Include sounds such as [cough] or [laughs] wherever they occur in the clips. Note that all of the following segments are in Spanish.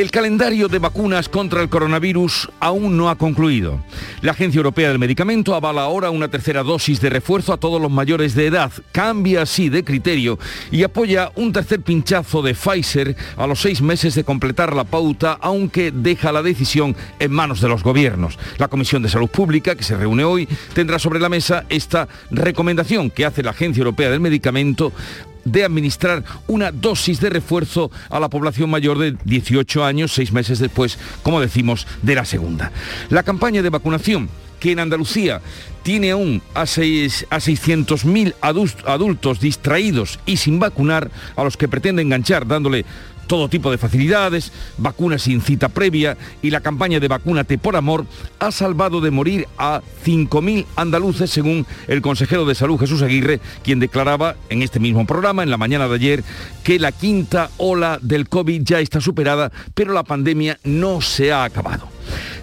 El calendario de vacunas contra el coronavirus aún no ha concluido. La Agencia Europea del Medicamento avala ahora una tercera dosis de refuerzo a todos los mayores de edad, cambia así de criterio y apoya un tercer pinchazo de Pfizer a los seis meses de completar la pauta, aunque deja la decisión en manos de los gobiernos. La Comisión de Salud Pública, que se reúne hoy, tendrá sobre la mesa esta recomendación que hace la Agencia Europea del Medicamento de administrar una dosis de refuerzo a la población mayor de 18 años, seis meses después, como decimos, de la segunda. La campaña de vacunación que en Andalucía tiene aún a, a 600.000 adultos distraídos y sin vacunar, a los que pretende enganchar dándole todo tipo de facilidades, vacunas sin cita previa y la campaña de Vacúnate por Amor ha salvado de morir a 5.000 andaluces, según el consejero de Salud Jesús Aguirre, quien declaraba en este mismo programa, en la mañana de ayer, que la quinta ola del COVID ya está superada, pero la pandemia no se ha acabado.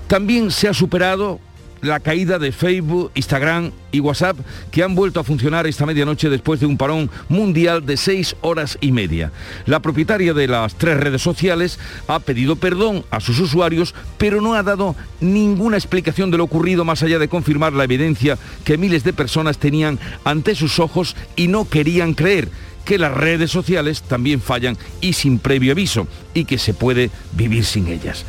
También se ha superado la caída de Facebook, Instagram y WhatsApp que han vuelto a funcionar esta medianoche después de un parón mundial de seis horas y media. La propietaria de las tres redes sociales ha pedido perdón a sus usuarios, pero no ha dado ninguna explicación de lo ocurrido más allá de confirmar la evidencia que miles de personas tenían ante sus ojos y no querían creer que las redes sociales también fallan y sin previo aviso y que se puede vivir sin ellas.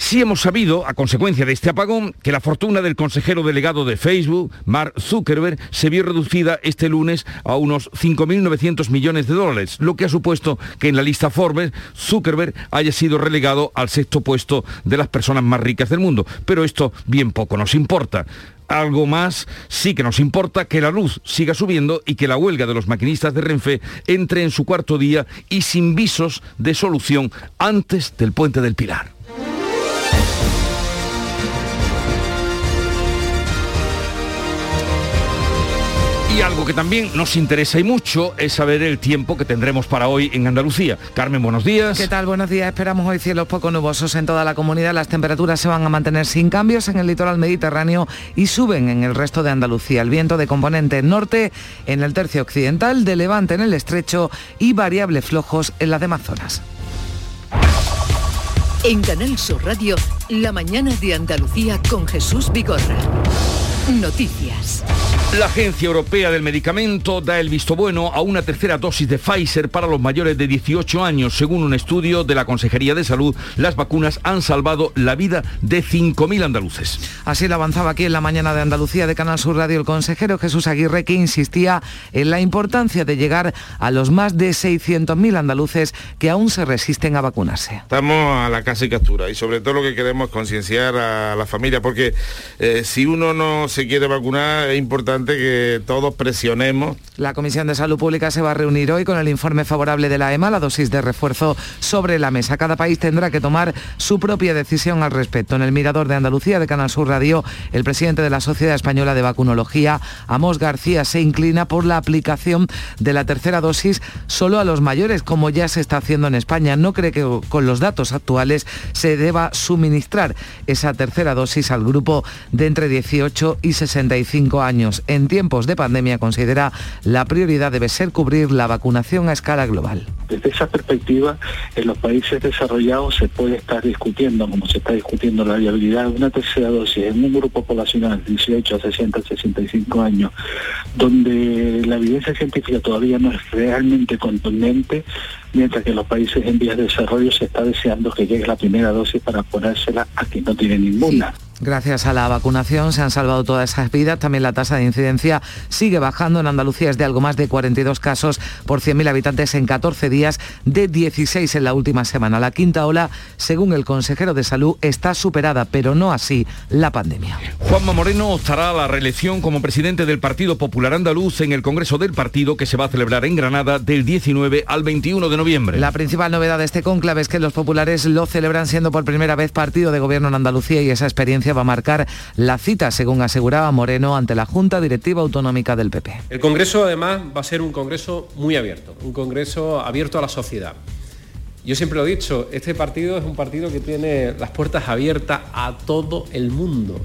Sí hemos sabido, a consecuencia de este apagón, que la fortuna del consejero delegado de Facebook, Mark Zuckerberg, se vio reducida este lunes a unos 5.900 millones de dólares, lo que ha supuesto que en la lista Forbes Zuckerberg haya sido relegado al sexto puesto de las personas más ricas del mundo. Pero esto bien poco nos importa algo más sí que nos importa que la luz siga subiendo y que la huelga de los maquinistas de Renfe entre en su cuarto día y sin visos de solución antes del puente del Pilar. Y algo que también nos interesa y mucho es saber el tiempo que tendremos para hoy en Andalucía. Carmen, buenos días. ¿Qué tal? Buenos días. Esperamos hoy cielos poco nubosos en toda la comunidad. Las temperaturas se van a mantener sin cambios en el litoral mediterráneo y suben en el resto de Andalucía. El viento de componente norte en el tercio occidental, de levante en el estrecho y variables flojos en las demás zonas. En Canal Sur Radio, la mañana de Andalucía con Jesús Vigorra. Noticias. La Agencia Europea del Medicamento da el visto bueno a una tercera dosis de Pfizer para los mayores de 18 años. Según un estudio de la Consejería de Salud, las vacunas han salvado la vida de 5.000 andaluces. Así lo avanzaba aquí en la mañana de Andalucía de Canal Sur Radio el consejero Jesús Aguirre, que insistía en la importancia de llegar a los más de 600.000 andaluces que aún se resisten a vacunarse. Estamos a la casa y captura y sobre todo lo que queremos es concienciar a la familia, porque eh, si uno no se quiere vacunar es importante que todos presionemos. La Comisión de Salud Pública se va a reunir hoy con el informe favorable de la EMA, la dosis de refuerzo sobre la mesa. Cada país tendrá que tomar su propia decisión al respecto. En el Mirador de Andalucía de Canal Sur Radio, el presidente de la Sociedad Española de Vacunología, Amos García, se inclina por la aplicación de la tercera dosis solo a los mayores, como ya se está haciendo en España. No cree que con los datos actuales se deba suministrar esa tercera dosis al grupo de entre 18 y 65 años en tiempos de pandemia considera la prioridad debe ser cubrir la vacunación a escala global. Desde esa perspectiva, en los países desarrollados se puede estar discutiendo, como se está discutiendo la viabilidad de una tercera dosis en un grupo poblacional 18 a 60 65 años, donde la evidencia científica todavía no es realmente contundente, mientras que en los países en vías de desarrollo se está deseando que llegue la primera dosis para ponérsela a quien no tiene ninguna. Gracias a la vacunación se han salvado todas esas vidas. También la tasa de incidencia sigue bajando. En Andalucía es de algo más de 42 casos por 100.000 habitantes en 14 días, de 16 en la última semana. La quinta ola, según el consejero de salud, está superada, pero no así la pandemia. Juanma Moreno optará a la reelección como presidente del Partido Popular Andaluz en el Congreso del Partido que se va a celebrar en Granada del 19 al 21 de noviembre. La principal novedad de este cónclave es que los populares lo celebran siendo por primera vez partido de gobierno en Andalucía y esa experiencia va a marcar la cita, según aseguraba Moreno, ante la Junta Directiva Autonómica del PP. El Congreso además va a ser un Congreso muy abierto, un Congreso abierto a la sociedad. Yo siempre lo he dicho, este partido es un partido que tiene las puertas abiertas a todo el mundo.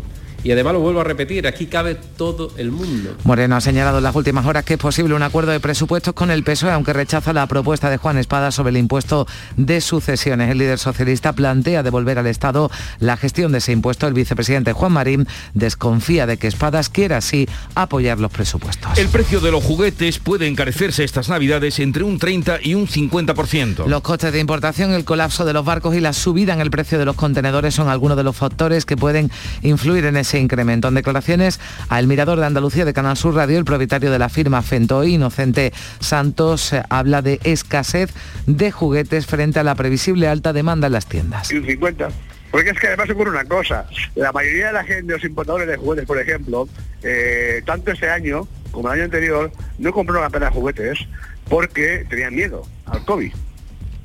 Y además lo vuelvo a repetir, aquí cabe todo el mundo. Moreno ha señalado en las últimas horas que es posible un acuerdo de presupuestos con el PSOE, aunque rechaza la propuesta de Juan Espada sobre el impuesto de sucesiones. El líder socialista plantea devolver al Estado la gestión de ese impuesto. El vicepresidente Juan Marín desconfía de que Espadas quiera así apoyar los presupuestos. El precio de los juguetes puede encarecerse estas navidades entre un 30 y un 50%. Los costes de importación, el colapso de los barcos y la subida en el precio de los contenedores son algunos de los factores que pueden influir en ese incremento. En declaraciones al Mirador de Andalucía de Canal Sur Radio, el propietario de la firma Fentoy, Inocente Santos, habla de escasez de juguetes frente a la previsible alta demanda en las tiendas. Y un 50. Porque es que además ocurre una cosa, la mayoría de la gente, los importadores de juguetes, por ejemplo, eh, tanto este año como el año anterior, no compraron apenas juguetes porque tenían miedo al COVID.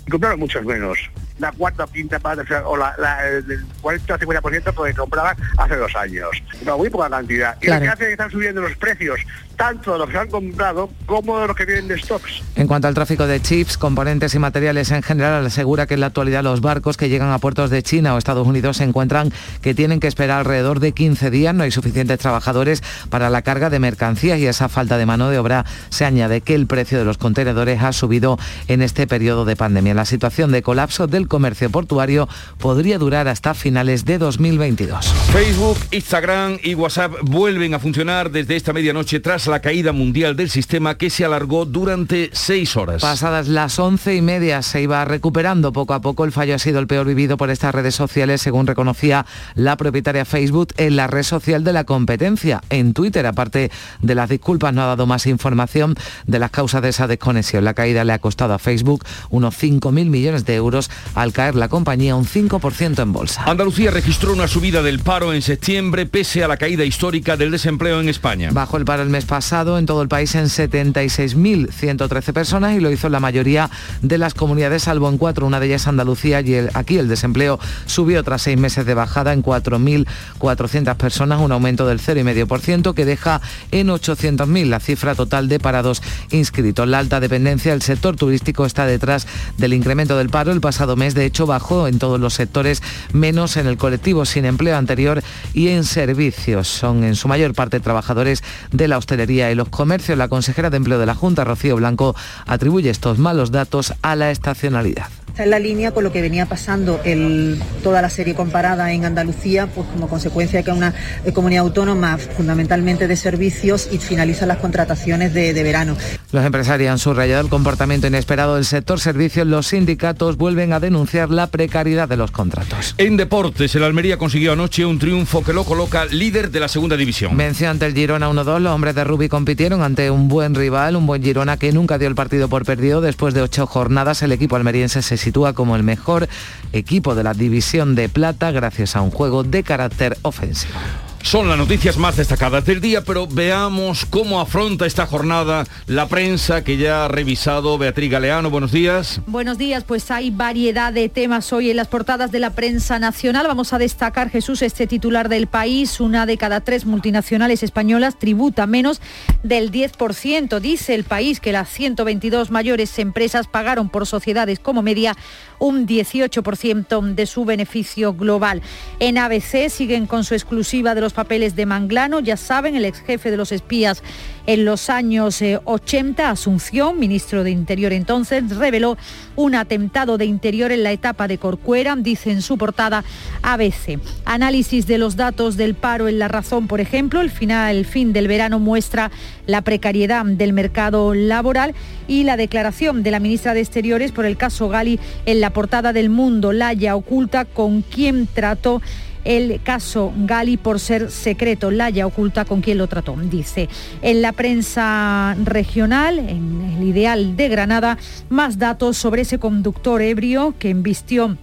Y compraron muchos menos la cuarta o quinta parte, o la, el 40 50% porque compraban hace dos años. No, muy poca cantidad. Y lo que hace es que están subiendo los precios, tanto de los que han comprado como de los que vienen de stocks. En cuanto al tráfico de chips, componentes y materiales en general, asegura que en la actualidad los barcos que llegan a puertos de China o Estados Unidos se encuentran que tienen que esperar alrededor de 15 días. No hay suficientes trabajadores para la carga de mercancías y esa falta de mano de obra se añade que el precio de los contenedores ha subido en este periodo de pandemia. La situación de colapso del comercio portuario podría durar hasta finales de 2022. Facebook, Instagram y WhatsApp vuelven a funcionar desde esta medianoche tras la caída mundial del sistema que se alargó durante seis horas. Pasadas las once y media se iba recuperando poco a poco. El fallo ha sido el peor vivido por estas redes sociales, según reconocía la propietaria Facebook en la red social de la competencia. En Twitter, aparte de las disculpas, no ha dado más información de las causas de esa desconexión. La caída le ha costado a Facebook unos 5.000 millones de euros al caer la compañía un 5% en bolsa. Andalucía registró una subida del paro en septiembre pese a la caída histórica del desempleo en España. Bajo el paro el mes pasado en todo el país en 76.113 personas y lo hizo la mayoría de las comunidades, salvo en cuatro, una de ellas Andalucía y aquí el desempleo subió tras seis meses de bajada en 4.400 personas, un aumento del 0,5% que deja en 800.000 la cifra total de parados inscritos. La alta dependencia del sector turístico está detrás del incremento del paro. El pasado mes de hecho bajó en todos los sectores, menos en el colectivo sin empleo anterior y en servicios. Son en su mayor parte trabajadores de la hostelería y los comercios. La consejera de Empleo de la Junta, Rocío Blanco, atribuye estos malos datos a la estacionalidad en la línea con lo que venía pasando el, toda la serie comparada en Andalucía, pues como consecuencia de que una eh, comunidad autónoma fundamentalmente de servicios y finalizan las contrataciones de, de, verano. Los empresarios han subrayado el comportamiento inesperado del sector servicios. Los sindicatos vuelven a denunciar la precariedad de los contratos. En deportes, el Almería consiguió anoche un triunfo que lo coloca líder de la segunda división. Venció ante el Girona 1-2. Los hombres de Rubi compitieron ante un buen rival, un buen Girona que nunca dio el partido por perdido. Después de ocho jornadas, el equipo almeriense se sitúa como el mejor equipo de la división de plata gracias a un juego de carácter ofensivo. Son las noticias más destacadas del día, pero veamos cómo afronta esta jornada la prensa que ya ha revisado Beatriz Galeano. Buenos días. Buenos días, pues hay variedad de temas hoy en las portadas de la prensa nacional. Vamos a destacar, Jesús, este titular del país. Una de cada tres multinacionales españolas tributa menos del 10%. Dice el país que las 122 mayores empresas pagaron por sociedades como media un 18% de su beneficio global. En ABC siguen con su exclusiva de los papeles de Manglano, ya saben, el ex jefe de los espías en los años 80, eh, Asunción, ministro de Interior entonces, reveló un atentado de interior en la etapa de Corcuera, dice en su portada ABC. Análisis de los datos del paro en La Razón, por ejemplo, el, final, el fin del verano muestra la precariedad del mercado laboral y la declaración de la ministra de Exteriores por el caso Gali en la portada del Mundo, Laya oculta con quién trató el caso Gali por ser secreto. Laya oculta con quién lo trató, dice. En la prensa regional, en el ideal de Granada, más datos sobre ese conductor ebrio que embistió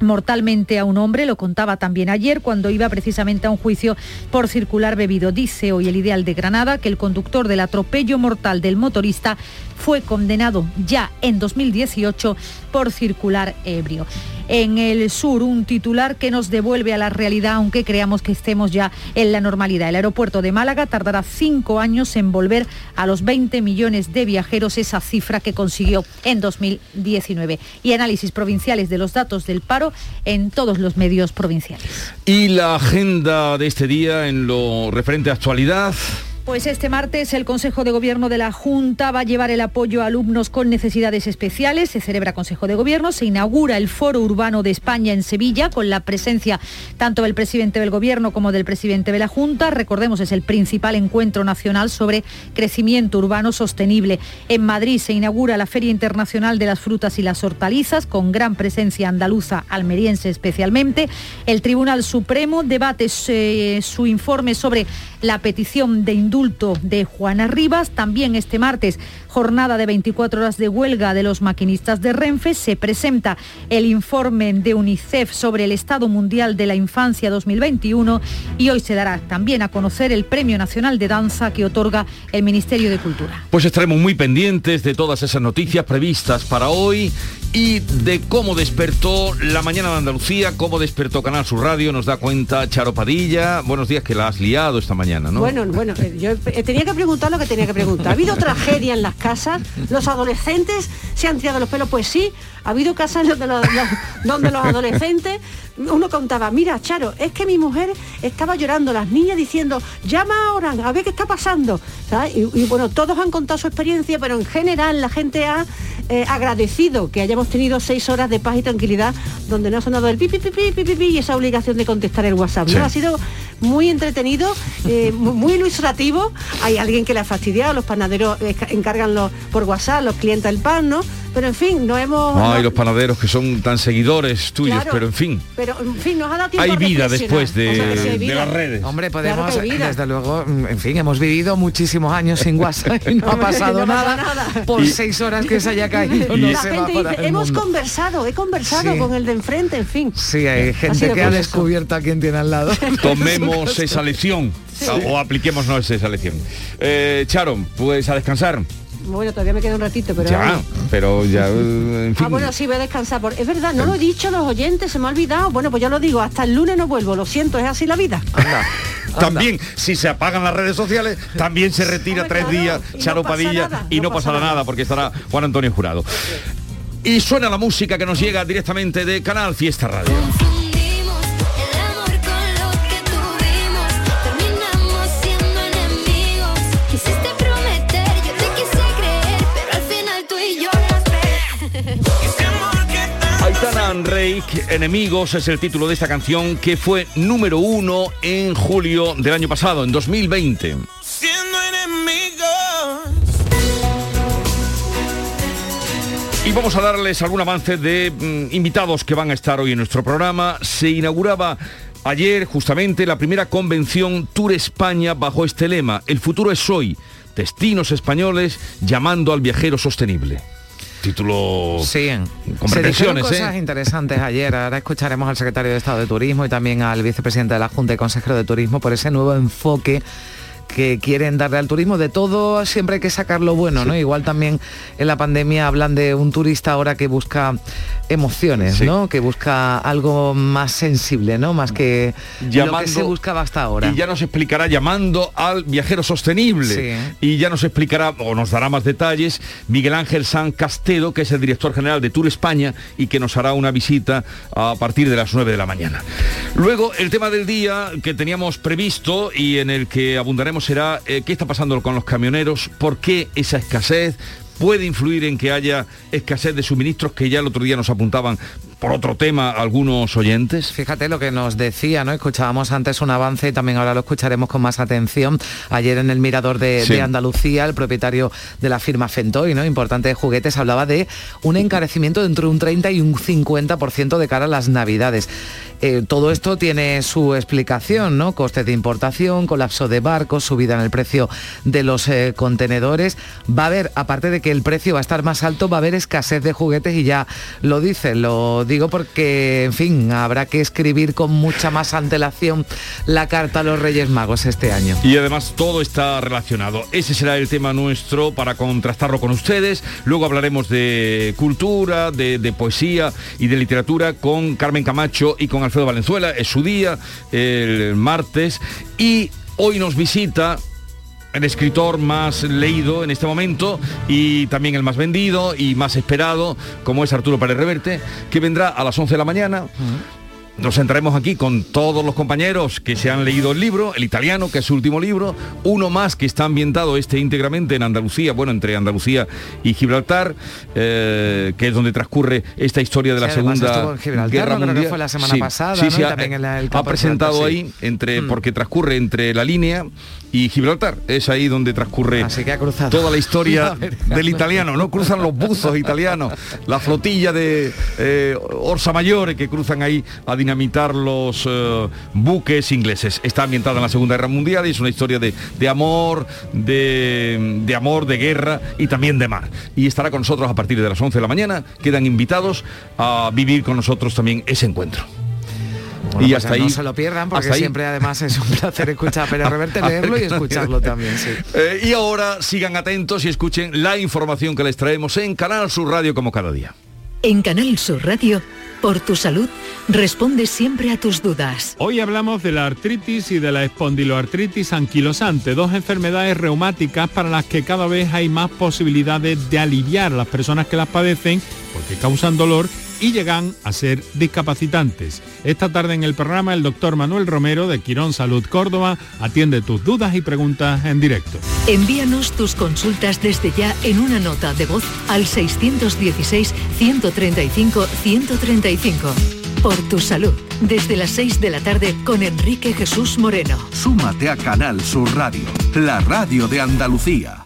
mortalmente a un hombre, lo contaba también ayer cuando iba precisamente a un juicio por circular bebido. Dice hoy el Ideal de Granada que el conductor del atropello mortal del motorista fue condenado ya en 2018 por circular ebrio. en el sur. Un titular que nos devuelve a la realidad, aunque creamos que estemos ya en la normalidad. El aeropuerto de Málaga tardará cinco años en volver a los 20 millones de viajeros, esa cifra que consiguió en 2019. Y análisis provinciales de los datos del paro en todos los medios provinciales. Y la agenda de este día en lo referente a actualidad. Pues este martes el Consejo de Gobierno de la Junta va a llevar el apoyo a alumnos con necesidades especiales. Se celebra Consejo de Gobierno, se inaugura el Foro Urbano de España en Sevilla con la presencia tanto del presidente del Gobierno como del presidente de la Junta. Recordemos, es el principal encuentro nacional sobre crecimiento urbano sostenible. En Madrid se inaugura la Feria Internacional de las Frutas y las Hortalizas con gran presencia andaluza, almeriense especialmente. El Tribunal Supremo debate eh, su informe sobre la petición de de Juana Rivas. También este martes, jornada de 24 horas de huelga de los maquinistas de Renfe. Se presenta el informe de UNICEF sobre el Estado Mundial de la Infancia 2021 y hoy se dará también a conocer el Premio Nacional de Danza que otorga el Ministerio de Cultura. Pues estaremos muy pendientes de todas esas noticias previstas para hoy y de cómo despertó la mañana de Andalucía, cómo despertó Canal Sur Radio, nos da cuenta Charo Padilla. Buenos días que la has liado esta mañana, ¿no? Bueno, bueno, eh, yo tenía que preguntar lo que tenía que preguntar. ¿Ha habido [laughs] tragedia en las casas? ¿Los adolescentes se han tirado los pelos? Pues sí, ha habido casas donde los, donde los adolescentes, uno contaba, mira, Charo, es que mi mujer estaba llorando, las niñas diciendo, llama ahora, a ver qué está pasando. Y, bueno, todos han contado su experiencia, pero en general la gente ha eh, agradecido que hayamos tenido seis horas de paz y tranquilidad donde no ha sonado el pipi, pipi, pipi, pipi y esa obligación de contestar el WhatsApp. ¿no? Ha sido muy entretenido, eh, muy ilustrativo. Hay alguien que le ha fastidiado, los panaderos encargan los, por WhatsApp, los clientes el pan, ¿no? Pero en fin, no hemos... Hay los panaderos que son tan seguidores tuyos, pero en fin. Pero en fin, nos ha dado tiempo Hay vida después de, las redes. Hombre, podemos, desde luego, en fin, hemos vivido muchísimos años sin WhatsApp y no [laughs] ha pasado, nada, por seis horas que se haya caído. la gente dice, hemos conversado, he conversado con el de enfrente, en fin. Sí, hay gente que ha descubierto a quien tiene al lado. [laughs] Tomemos esa lección. O apliquémonos esa lección. Eh, Charo, pues a descansar. Bueno, todavía me queda un ratito, pero... Ya, pero ya, en fin. Ah, bueno, sí, voy a descansar. Por... Es verdad, no lo he dicho los oyentes, se me ha olvidado. Bueno, pues ya lo digo, hasta el lunes no vuelvo, lo siento, es así la vida. También, si se apagan las redes sociales, también se retira tres días Charo Padilla y no, pasará nada. porque estará Juan Antonio Jurado. Y suena la música que nos llega directamente de Canal Fiesta Radio. Reik, Enemigos es el título de esta canción que fue número uno en julio del año pasado, en 2020. Y vamos a darles algún avance de mm, invitados que van a estar hoy en nuestro programa. Se inauguraba ayer justamente la primera convención Tour España bajo este lema, El futuro es hoy, destinos españoles llamando al viajero sostenible título sí, con se cosas ¿eh? interesantes ayer. Ahora escucharemos al secretario de Estado de Turismo y también al vicepresidente de la Junta y consejero de Turismo por ese nuevo enfoque que quieren darle al turismo. De todo siempre hay que sacar lo bueno, ¿no? Igual también en la pandemia hablan de un turista ahora que busca emociones, ¿no? Que busca algo más sensible, ¿no? Más que lo que se buscaba hasta ahora. Y ya nos explicará llamando al viajero sostenible. Y ya nos explicará o nos dará más detalles Miguel Ángel San Castedo, que es el director general de Tour España y que nos hará una visita a partir de las 9 de la mañana. Luego, el tema del día que teníamos previsto y en el que abundaremos será eh, qué está pasando con los camioneros, por qué esa escasez, puede influir en que haya escasez de suministros que ya el otro día nos apuntaban por otro tema algunos oyentes? Fíjate lo que nos decía, ¿no? Escuchábamos antes un avance y también ahora lo escucharemos con más atención. Ayer en el Mirador de, Andalucía, el propietario de la firma Fentoy, ¿no? Importante de juguetes, hablaba de un encarecimiento de entre un 30 y un 50% de cara a las navidades. Eh, todo esto tiene su explicación, ¿no? Costes de importación, colapso de barcos, subida en el precio de los eh, contenedores. Va a haber, aparte de que el precio va a estar más alto, va a haber escasez de juguetes y ya lo dice, lo digo porque, en fin, habrá que escribir con mucha más antelación la carta a los Reyes Magos este año. Y además todo está relacionado. Ese será el tema nuestro para contrastarlo con ustedes. Luego hablaremos de cultura, de, de poesía y de literatura con Carmen Camacho y con Alfredo Valenzuela. Es su día, el martes. Y hoy nos visita el escritor más leído en este momento y también el más vendido y más esperado, como es Arturo Pérez Reverte, que vendrá a las 11 de la mañana. Nos sentaremos aquí con todos los compañeros que se han leído el libro, el italiano, que es su último libro, uno más que está ambientado este íntegramente en Andalucía, bueno, entre Andalucía y Gibraltar, eh, que es donde transcurre esta historia de la Sí, Segunda Gibraltar, Guerra ¿no? Creo que Mundial. fue la semana Sí, pasada, ha, también en la- el ha campo de presentado ahí, entre, Mm. porque transcurre entre la línea y Gibraltar. Es ahí donde transcurre Así que ha cruzado. toda la historia [laughs] del italiano, ¿no? Cruzan los buzos italianos, la flotilla de eh, Orsa Mayores que cruzan ahí a dinamitar los eh, buques ingleses. Está ambientada en la Segunda Guerra Mundial y es una historia de, de amor, de, de amor, de guerra y también de mar. Y estará con nosotros a partir de las 11 de la mañana. Quedan invitados a vivir con nosotros también ese encuentro. Bueno, y pues hasta ahí no se lo pierdan porque ahí. siempre además es un placer escuchar a Pérez Reverte, leerlo y escucharlo también, sí. [laughs] Eh, y ahora sigan atentos y escuchen la información que les traemos en Canal Sur Radio como cada día. En Canal Sur Radio, por tu salud, responde siempre a tus dudas. Hoy hablamos de la artritis y de la espondiloartritis anquilosante, dos enfermedades reumáticas para las que cada vez hay más posibilidades de aliviar a las personas que las padecen porque causan dolor y llegan a ser discapacitantes. Esta tarde en el programa el doctor Manuel Romero de Quirón Salud Córdoba atiende tus dudas y preguntas en directo. Envíanos tus consultas desde ya en una nota de voz al 616-135-135. Por tu salud, desde las 6 de la tarde con Enrique Jesús Moreno. Súmate a Canal Sur Radio, la radio de Andalucía.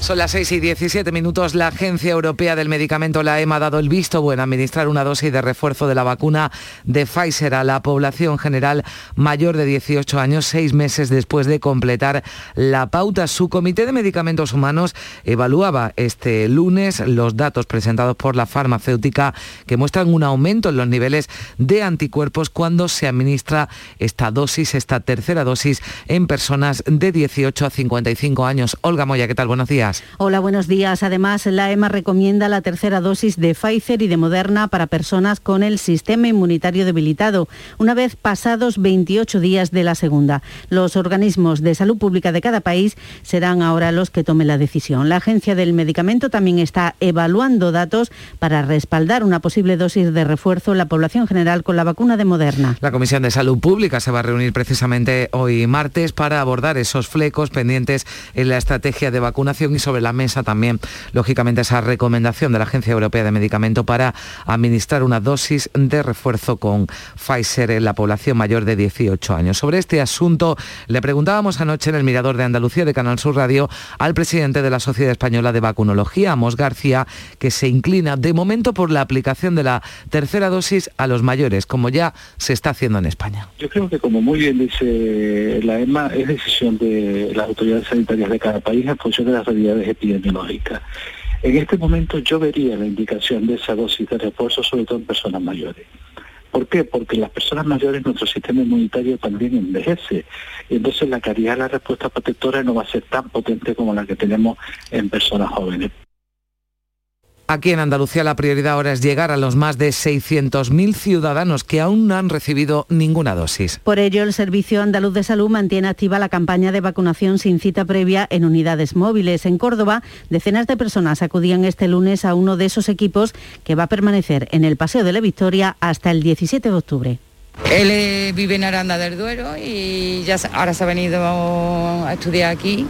Son las 6 y 17 minutos. La Agencia Europea del Medicamento, la EMA, ha dado el visto bueno a administrar una dosis de refuerzo de la vacuna de Pfizer a la población general mayor de 18 años, seis meses después de completar la pauta. Su Comité de Medicamentos Humanos evaluaba este lunes los datos presentados por la farmacéutica que muestran un aumento en los niveles de anticuerpos cuando se administra esta dosis, esta tercera dosis, en personas de 18 a 55 años. Olga Moya, ¿qué tal? Buenos días. Hola, buenos días. Además, la EMA recomienda la tercera dosis de Pfizer y de Moderna para personas con el sistema inmunitario debilitado, una vez pasados 28 días de la segunda. Los organismos de salud pública de cada país serán ahora los que tomen la decisión. La Agencia del Medicamento también está evaluando datos para respaldar una posible dosis de refuerzo en la población general con la vacuna de Moderna. La Comisión de Salud Pública se va a reunir precisamente hoy martes para abordar esos flecos pendientes en la estrategia de vacunación y sobre la mesa también, lógicamente, esa recomendación de la Agencia Europea de Medicamento para administrar una dosis de refuerzo con Pfizer en la población mayor de 18 años. Sobre este asunto le preguntábamos anoche en el Mirador de Andalucía de Canal Sur Radio al presidente de la Sociedad Española de Vacunología, Amos García, que se inclina de momento por la aplicación de la tercera dosis a los mayores, como ya se está haciendo en España. Yo creo que como muy bien dice la EMA, es decisión de las autoridades sanitarias de cada país en función de las epidemiológicas. En este momento yo vería la indicación de esa dosis de refuerzo, sobre todo en personas mayores. ¿Por qué? Porque las personas mayores nuestro sistema inmunitario también envejece. Y entonces la calidad de la respuesta protectora no va a ser tan potente como la que tenemos en personas jóvenes. Aquí en Andalucía la prioridad ahora es llegar a los más de 600.000 ciudadanos que aún no han recibido ninguna dosis. Por ello, el Servicio Andaluz de Salud mantiene activa la campaña de vacunación sin cita previa en unidades móviles. En Córdoba, decenas de personas acudían este lunes a uno de esos equipos que va a permanecer en el Paseo de la Victoria hasta el 17 de octubre. Él eh, vive en Aranda del Duero y ya ahora se ha venido a estudiar aquí,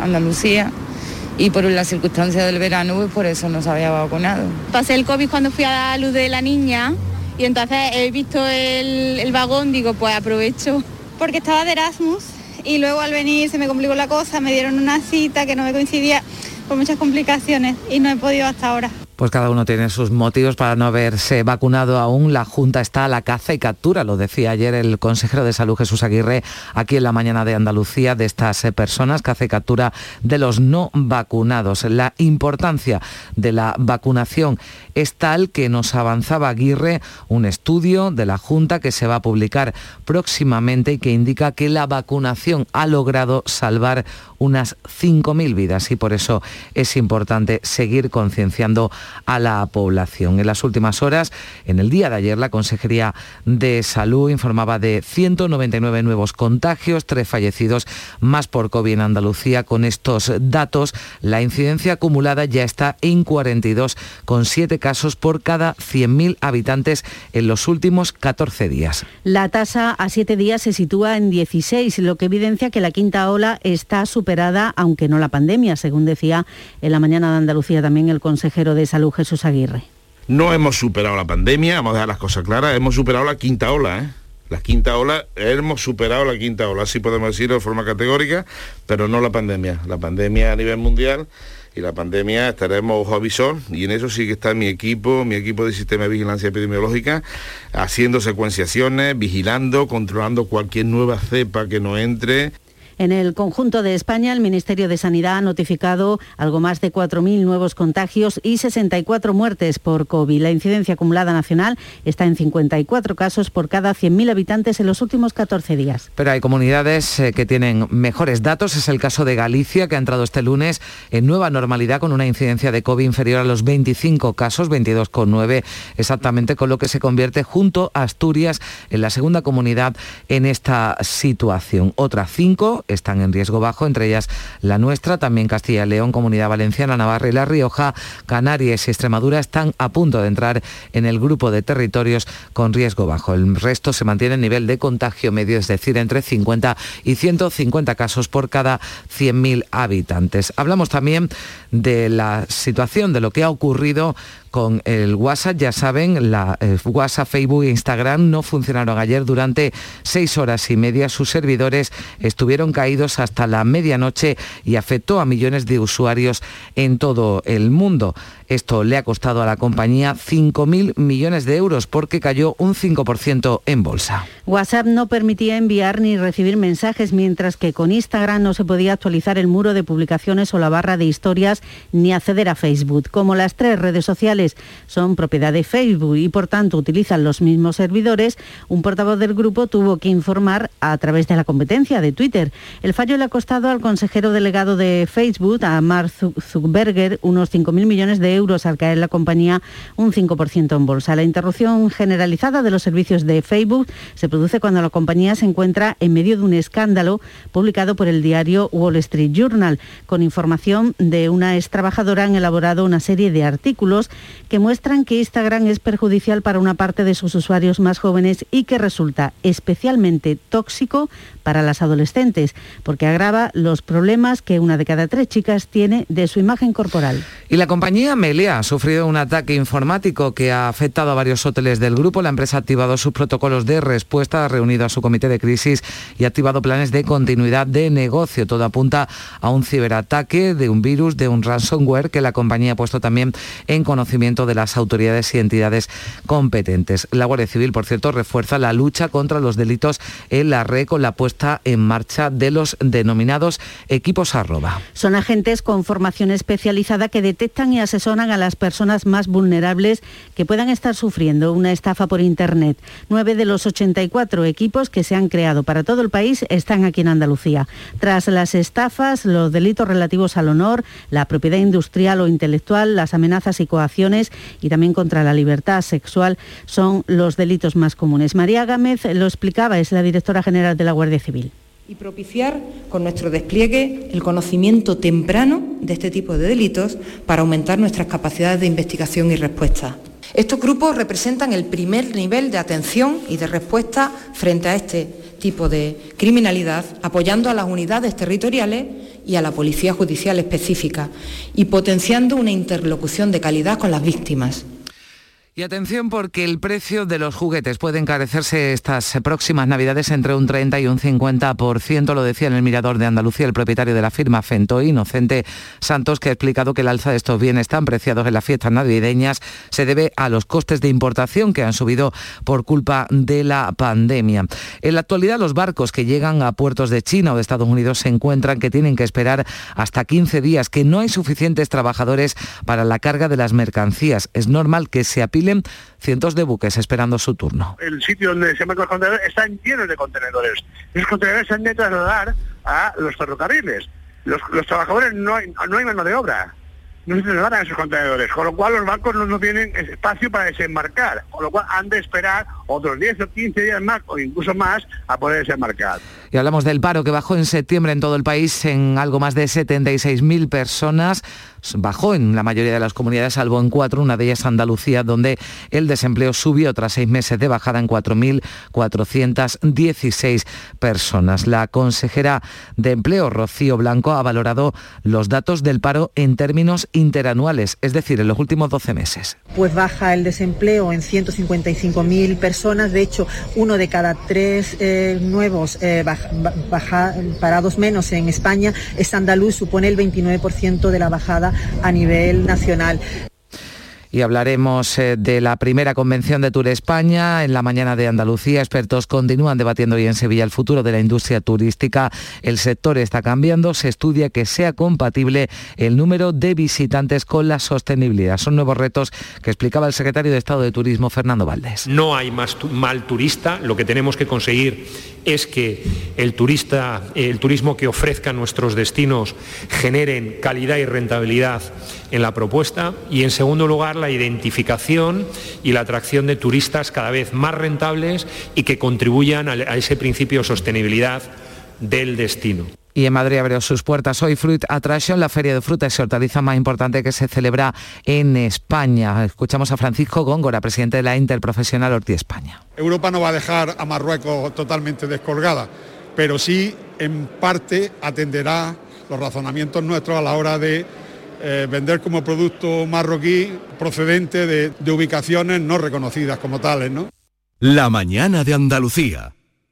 Andalucía, y por las circunstancias del verano, pues por eso no se había vacunado. Pasé el COVID cuando fui a la luz de la niña y entonces he visto el, el vagón, digo, pues aprovecho. porque estaba de Erasmus y luego al venir se me complicó la cosa, me dieron una cita que no me coincidía por muchas complicaciones y no he podido hasta ahora. Pues cada uno tiene sus motivos para no haberse vacunado aún. La Junta está a la caza y captura, lo decía ayer el consejero de Salud Jesús Aguirre aquí en la mañana de Andalucía, de estas eh, personas, caza y captura de los no vacunados. La importancia de la vacunación es tal que nos avanzaba Aguirre un estudio de la Junta que se va a publicar próximamente y que indica que la vacunación ha logrado salvar unas 5.000 vidas y por eso es importante seguir concienciando a la población. En las últimas horas, en el día de ayer, la Consejería de Salud informaba de 199 nuevos contagios, tres fallecidos más por COVID en Andalucía. Con estos datos, la incidencia acumulada ya está en 42, con 7 casos por cada 100.000 habitantes en los últimos 14 días. La tasa a 7 días se sitúa en 16, lo que evidencia que la quinta ola está superada, aunque no la pandemia, según decía en la mañana de Andalucía también el consejero de Salud Jesús Aguirre. No hemos superado la pandemia, vamos a dejar las cosas claras, hemos superado la quinta ola, ¿eh? La quinta ola, hemos superado la quinta ola, así podemos decirlo de forma categórica, pero no la pandemia. La pandemia a nivel mundial y la pandemia estaremos ojo a visor y en eso sí que está mi equipo, mi equipo de sistema de vigilancia epidemiológica, haciendo secuenciaciones, vigilando, controlando cualquier nueva cepa que no entre. En el conjunto de España, el Ministerio de Sanidad ha notificado algo más de 4.000 nuevos contagios y 64 muertes por COVID. La incidencia acumulada nacional está en 54 casos por cada 100.000 habitantes en los últimos 14 días. Pero hay comunidades eh, que tienen mejores datos. Es el caso de Galicia, que ha entrado este lunes en nueva normalidad con una incidencia de COVID inferior a los 25 casos, 22,9 exactamente, con lo que se convierte junto a Asturias en la segunda comunidad en esta situación. Otras cinco están en riesgo bajo, entre ellas la nuestra, también Castilla y León, Comunidad Valenciana, Navarra y La Rioja, Canarias y Extremadura están a punto de entrar en el grupo de territorios con riesgo bajo. El resto se mantiene en nivel de contagio medio, es decir, entre 50 y 150 casos por cada 100.000 habitantes. Hablamos también de la situación, de lo que ha ocurrido con el WhatsApp. Ya saben, la eh, WhatsApp, Facebook e Instagram no funcionaron ayer durante seis horas y media. Sus servidores estuvieron caídos hasta la medianoche y afectó a millones de usuarios en todo el mundo. Esto le ha costado a la compañía 5.000 millones de euros porque cayó un 5% en bolsa. WhatsApp no permitía enviar ni recibir mensajes, mientras que con Instagram no se podía actualizar el muro de publicaciones o la barra de historias ni acceder a Facebook. Como las tres redes sociales son propiedad de Facebook y por tanto utilizan los mismos servidores, un portavoz del grupo tuvo que informar a través de la competencia de Twitter. El fallo le ha costado al consejero delegado de Facebook, a Mark Zuckerberg, unos 5.000 millones de euros al caer la compañía un 5% en bolsa. La interrupción generalizada de los servicios de Facebook se produce cuando la compañía se encuentra en medio de un escándalo publicado por el diario Wall Street Journal. Con información de una ex trabajadora han elaborado una serie de artículos que muestran que Instagram es perjudicial para una parte de sus usuarios más jóvenes y que resulta especialmente tóxico para las adolescentes, porque agrava los problemas que una de cada tres chicas tiene de su imagen corporal. Y la compañía Melia ha sufrido un ataque informático que ha afectado a varios hoteles del grupo. La empresa ha activado sus protocolos de respuesta, ha reunido a su comité de crisis y ha activado planes de continuidad de negocio. Todo apunta a un ciberataque de un virus, de un ransomware que la compañía ha puesto también en conocimiento de las autoridades y entidades competentes. La Guardia Civil, por cierto, refuerza la lucha contra los delitos en la red con la puesta en marcha de los denominados equipos arroba. Son agentes con formación especializada que detectan y asesoran a las personas más vulnerables que puedan estar sufriendo una estafa por Internet. Nueve de los 84 equipos que se han creado para todo el país están aquí en Andalucía. Tras las estafas, los delitos relativos al honor, la propiedad industrial o intelectual, las amenazas y coacciones y también contra la libertad sexual son los delitos más comunes. María Gámez lo explicaba, es la directora general de la Guardia Civil y propiciar con nuestro despliegue el conocimiento temprano de este tipo de delitos para aumentar nuestras capacidades de investigación y respuesta. Estos grupos representan el primer nivel de atención y de respuesta frente a este tipo de criminalidad, apoyando a las unidades territoriales y a la Policía Judicial específica y potenciando una interlocución de calidad con las víctimas. Y atención porque el precio de los juguetes puede encarecerse estas próximas navidades entre un 30 y un 50%, lo decía en el Mirador de Andalucía el propietario de la firma Fento, Inocente Santos, que ha explicado que el alza de estos bienes tan preciados en las fiestas navideñas se debe a los costes de importación que han subido por culpa de la pandemia. En la actualidad los barcos que llegan a puertos de China o de Estados Unidos se encuentran que tienen que esperar hasta 15 días, que no hay suficientes trabajadores para la carga de las mercancías. Es normal que se apilen cientos de buques esperando su turno. El sitio donde se marcan los contenedores están llenos de contenedores. Esos contenedores se han de trasladar a los ferrocarriles. Los, trabajadores no hay, no hay mano de obra no se trasladan esos contenedores, con lo cual los bancos no, tienen espacio para desembarcar, con lo cual han de esperar otros 10 o 15 días más o incluso más a poder desembarcar. Y hablamos del paro que bajó en septiembre en todo el país en algo más de 76.000 personas. Bajó en la mayoría de las comunidades, salvo en cuatro, una de ellas Andalucía, donde el desempleo subió tras seis meses de bajada en 4.416 personas. La consejera de Empleo, Rocío Blanco, ha valorado los datos del paro en términos interanuales, es decir, en los últimos 12 meses. Pues baja el desempleo en 155.000 personas. De hecho, uno de cada tres eh, nuevos eh, parados menos en España es andaluz, supone el 29% de la bajada a nivel nacional y hablaremos eh, de la primera convención de Tour España en la mañana de Andalucía. Expertos continúan debatiendo hoy en Sevilla el futuro de la industria turística. El sector está cambiando, se estudia que sea compatible el número de visitantes con la sostenibilidad. Son nuevos retos que explicaba el secretario de Estado de Turismo, Fernando Valdés. No hay más mal turista, lo que tenemos que conseguir es que el turista, el turismo que ofrezcan nuestros destinos generen calidad y rentabilidad en la propuesta y en segundo lugar la identificación y la atracción de turistas cada vez más rentables y que contribuyan a ese principio de sostenibilidad del destino. Y en Madrid abrió sus puertas hoy Fruit Attraction, la feria de frutas y hortalizas más importante que se celebra en España. Escuchamos a Francisco Góngora, presidente de la Interprofesional Horti España. Europa no va a dejar a Marruecos totalmente descolgada, pero sí en parte atenderá los razonamientos nuestros a la hora de eh, vender como producto marroquí procedente de, de ubicaciones no reconocidas como tales. ¿no? La mañana de Andalucía.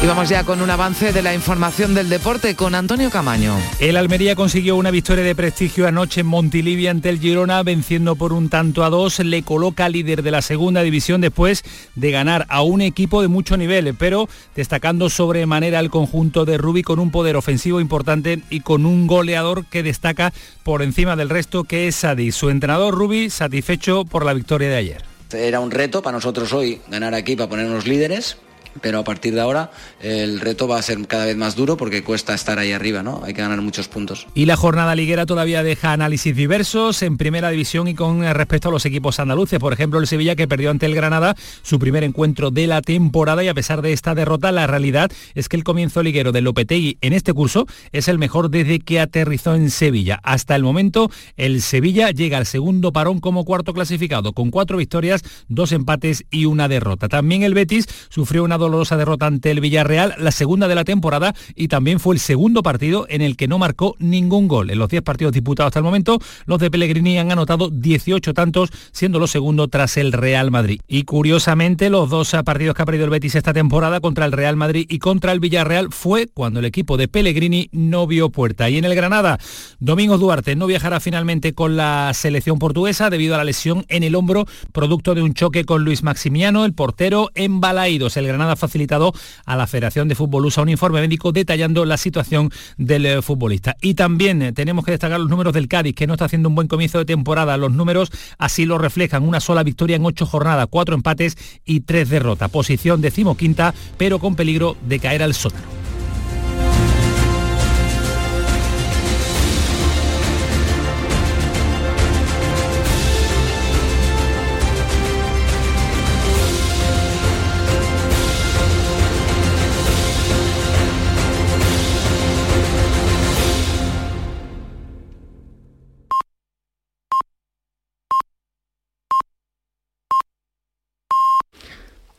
Y vamos ya con un avance de la información del deporte con Antonio Camaño. El Almería consiguió una victoria de prestigio anoche en Montilivia ante el Girona, venciendo por un tanto a dos. Le coloca líder de la segunda división después de ganar a un equipo de mucho nivel, pero destacando sobremanera al conjunto de Rubi con un poder ofensivo importante y con un goleador que destaca por encima del resto, que es Sadi. Su entrenador Rubi satisfecho por la victoria de ayer. Era un reto para nosotros hoy ganar aquí para ponernos líderes pero a partir de ahora el reto va a ser cada vez más duro porque cuesta estar ahí arriba, ¿no? Hay que ganar muchos puntos. Y la jornada liguera todavía deja análisis diversos en primera división y con respecto a los equipos andaluces. Por ejemplo, el Sevilla que perdió ante el Granada su primer encuentro de la temporada y a pesar de esta derrota, la realidad es que el comienzo liguero de Lopetegui en este curso es el mejor desde que aterrizó en Sevilla. Hasta el momento, el Sevilla llega al segundo parón como cuarto clasificado, con cuatro victorias, dos empates y una derrota. También el Betis sufrió una dolorosa derrota ante el Villarreal, la segunda de la temporada y también fue el segundo partido en el que no marcó ningún gol. En los 10 partidos disputados hasta el momento, los de Pellegrini han anotado 18 tantos, siendo los segundo tras el Real Madrid. Y curiosamente, los dos partidos que ha perdido el Betis esta temporada contra el Real Madrid y contra el Villarreal fue cuando el equipo de Pellegrini no vio puerta. Y en el Granada, Domingos Duarte no viajará finalmente con la selección portuguesa debido a la lesión en el hombro, producto de un choque con Luis Maximiano, el portero en Balaídos. El Granada Ha facilitado a la Federación de Fútbol USA un informe médico detallando la situación del eh, futbolista. Y también eh, tenemos que destacar los números del Cádiz, que no está haciendo un buen comienzo de temporada. Los números así lo reflejan. Una sola victoria en ocho jornadas, cuatro empates y tres derrotas. Posición decimoquinta, pero con peligro de caer al sótano.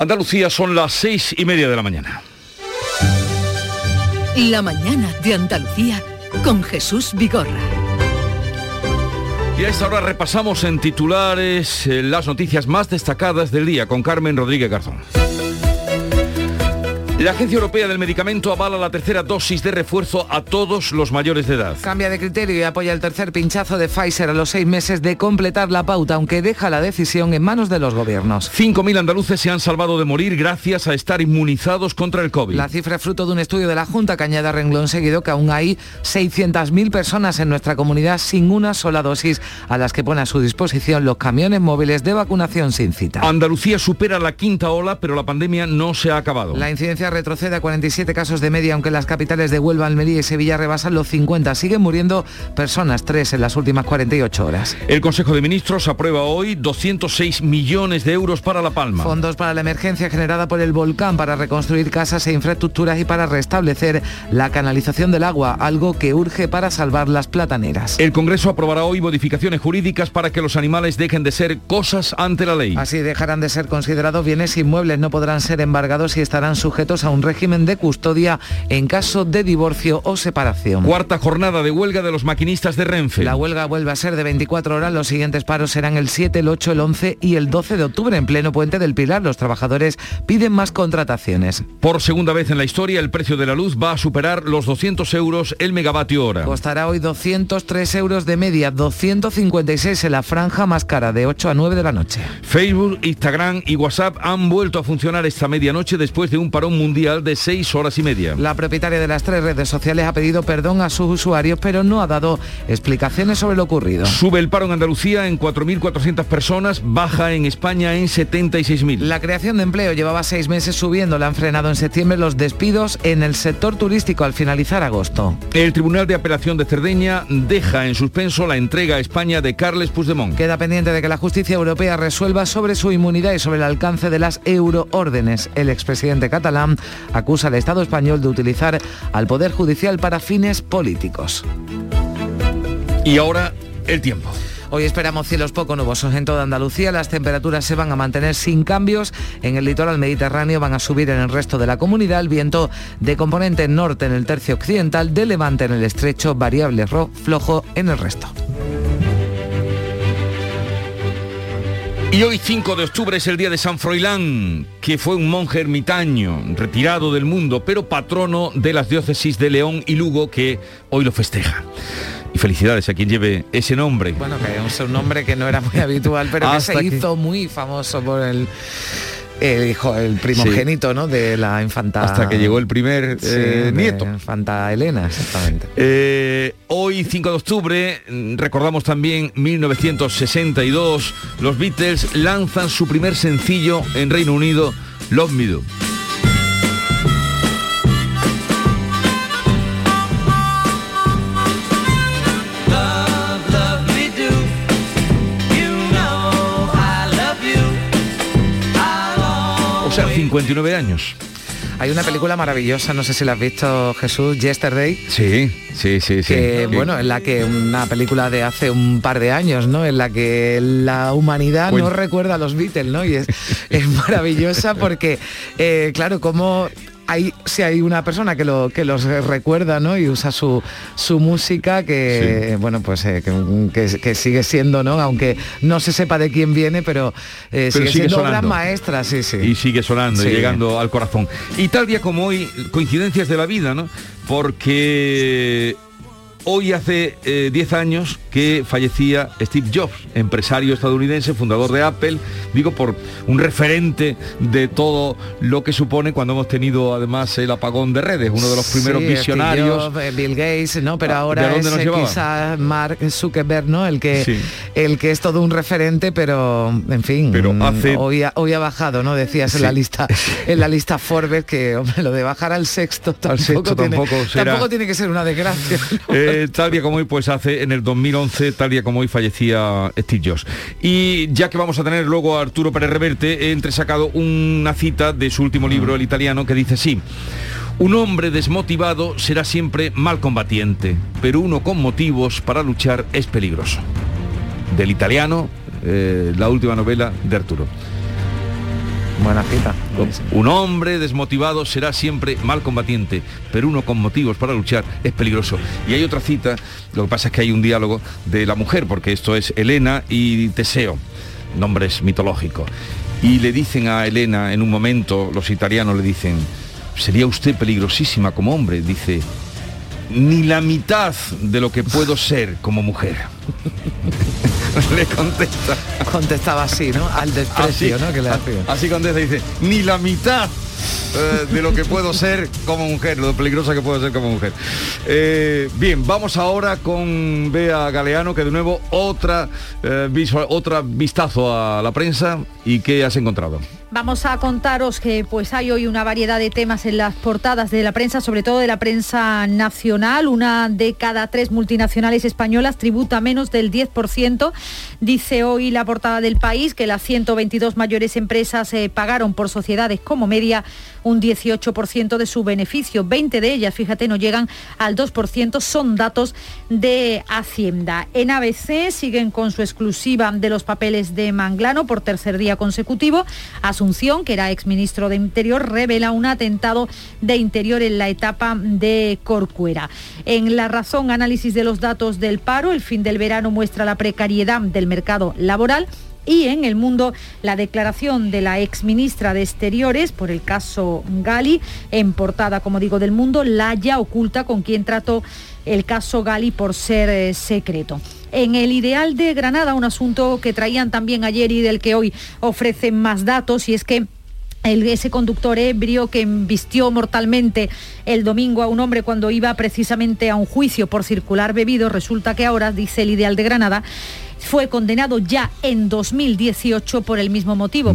Andalucía son las seis y media de la mañana. La mañana de Andalucía con Jesús Vigorra. Y a esta hora repasamos en titulares eh, las noticias más destacadas del día con Carmen Rodríguez Garzón. La Agencia Europea del Medicamento avala la tercera dosis de refuerzo a todos los mayores de edad. Cambia de criterio y apoya el tercer pinchazo de Pfizer a los seis meses de completar la pauta, aunque deja la decisión en manos de los gobiernos. 5.000 andaluces se han salvado de morir gracias a estar inmunizados contra el COVID. La cifra es fruto de un estudio de la Junta que añade a renglón seguido que aún hay 600.000 personas en nuestra comunidad sin una sola dosis a las que pone a su disposición los camiones móviles de vacunación sin cita. Andalucía supera la quinta ola, pero la pandemia no se ha acabado. La incidencia retrocede a 47 casos de media, aunque las capitales de Huelva, Almería y Sevilla rebasan los 50. Siguen muriendo personas, tres en las últimas 48 horas. El Consejo de Ministros aprueba hoy 206 millones de euros para La Palma. Fondos para la emergencia generada por el volcán para reconstruir casas e infraestructuras y para restablecer la canalización del agua, algo que urge para salvar las plataneras. El Congreso aprobará hoy modificaciones jurídicas para que los animales dejen de ser cosas ante la ley. Así dejarán de ser considerados bienes inmuebles, no podrán ser embargados y estarán sujetos a un régimen de custodia en caso de divorcio o separación. Cuarta jornada de huelga de los maquinistas de Renfe. La huelga vuelve a ser de 24 horas. Los siguientes paros serán el 7, el 8, el 11 y el 12 de octubre en pleno puente del Pilar. Los trabajadores piden más contrataciones. Por segunda vez en la historia, el precio de la luz va a superar los 200 euros el megavatio hora. Costará hoy 203 euros de media, 256 en la franja más cara de 8 a 9 de la noche. Facebook, Instagram y WhatsApp han vuelto a funcionar esta medianoche después de un parón mundial de seis horas y media. La propietaria de las tres redes sociales ha pedido perdón a sus usuarios, pero no ha dado explicaciones sobre lo ocurrido. Sube el paro en Andalucía en 4.400 personas, baja en España en 76.000. La creación de empleo llevaba seis meses subiendo, la han frenado en septiembre los despidos en el sector turístico al finalizar agosto. El Tribunal de Apelación de Cerdeña deja en suspenso la entrega a España de Carles Puigdemont. Queda pendiente de que la justicia europea resuelva sobre su inmunidad y sobre el alcance de las euroórdenes. El expresidente catalán acusa al Estado español de utilizar al Poder Judicial para fines políticos. Y ahora el tiempo. Hoy esperamos cielos poco nubosos en toda Andalucía. Las temperaturas se van a mantener sin cambios. En el litoral mediterráneo van a subir en el resto de la comunidad. El viento de componente norte en el tercio occidental, de levante en el estrecho, variable flojo en el resto. Y hoy 5 de octubre es el día de San Froilán, que fue un monje ermitaño, retirado del mundo, pero patrono de las diócesis de León y Lugo, que hoy lo festeja. Y felicidades a quien lleve ese nombre. Bueno, que es un nombre que no era muy habitual, pero que se hizo muy famoso por el el hijo, el primogénito, ¿no? De la infanta. Hasta que llegó el primer eh, nieto. Infanta Elena, exactamente. Eh, hoy, 5 de octubre, recordamos también 1962, los Beatles lanzan su primer sencillo en Reino Unido, Love Me Do. 59 años. Hay una película maravillosa, no sé si la has visto Jesús, Yesterday. Sí, sí, sí, sí. Que, bueno, en la que una película de hace un par de años, ¿no? En la que la humanidad no recuerda a los Beatles, ¿no? Y es, es maravillosa porque, eh, claro, como hay, si hay una persona que, lo, que los recuerda ¿no? y usa su, su música que bueno pues eh, que, que, sigue siendo no aunque no se sepa de quién viene pero, eh, sigue, siendo sonando. obras maestras sí, sí. y sigue sonando y llegando al corazón y tal día como hoy coincidencias de la vida no porque Hoy hace eh, 10 años que fallecía Steve Jobs, empresario estadounidense, fundador de Apple, digo por un referente de todo lo que supone cuando hemos tenido además el apagón de redes, uno de los primeros Sí, Steve visionarios. Jobs, eh, Bill Gates, ¿no? Pero Ah, ahora ¿de dónde es nos eh, llevaba? quizá Mark Zuckerberg, ¿no? El que Sí. el que es todo un referente, pero en fin, Pero mm, hace- hoy, ha, hoy ha bajado, ¿no? Decías en la lista en la lista Forbes que hombre, lo de bajar al sexto tampoco, sexto tiene, tampoco será- tampoco tiene que ser una desgracia. Eh, tal día como hoy, pues hace en el 2011, tal día como hoy fallecía Steve Jobs. Y ya que vamos a tener luego a Arturo Pérez Reverte, he entresacado una cita de su último libro, el italiano, que dice así. Un hombre desmotivado será siempre mal combatiente, pero uno con motivos para luchar es peligroso. Del italiano, eh, la última novela de Arturo. Buena cita. Un hombre desmotivado será siempre mal combatiente, pero uno con motivos para luchar es peligroso. Y hay otra cita, lo que pasa es que hay un diálogo de la mujer, porque esto es Helena y Teseo, nombres mitológicos. Y le dicen a Helena en un momento, los italianos le dicen, sería usted peligrosísima como hombre, dice, ni la mitad de lo que puedo ser como mujer. [laughs] [laughs] le contesta. Contestaba así, ¿no? Al desprecio, Así, ¿no? Que le hacía. así contesta y dice, ni la mitad eh, de lo que puedo ser como mujer, lo peligrosa que puedo ser como mujer. Eh, bien, vamos ahora con Bea Galeano, que de nuevo otra, eh, visual- otra vistazo a la prensa y qué has encontrado. Vamos a contaros que pues hay hoy una variedad de temas en las portadas de la prensa, sobre todo de la prensa nacional. Una de cada tres multinacionales españolas tributa menos del 10%. Dice hoy la portada del país que las 122 mayores empresas eh, pagaron por sociedades como media un 18% de su beneficio. 20 de ellas, fíjate, no llegan al 2%. Son datos de Hacienda. En ABC siguen con su exclusiva de los papeles de Manglano por tercer día consecutivo. Asunción, que era exministro de Interior, revela un atentado de Interior en la etapa de Corcuera. En La Razón, análisis de los datos del paro. El fin del verano muestra la precariedad del mercado laboral. Y en el mundo, la declaración de la exministra de Exteriores por el caso Gali, en portada, como digo, del mundo, la ya oculta con quien trató el caso Gali por ser eh, secreto. En el ideal de Granada, un asunto que traían también ayer y del que hoy ofrecen más datos, y es que ese conductor ebrio que embistió mortalmente el domingo a un hombre cuando iba precisamente a un juicio por circular bebido, resulta que ahora, dice el Ideal de Granada, fue condenado ya en 2018 por el mismo motivo.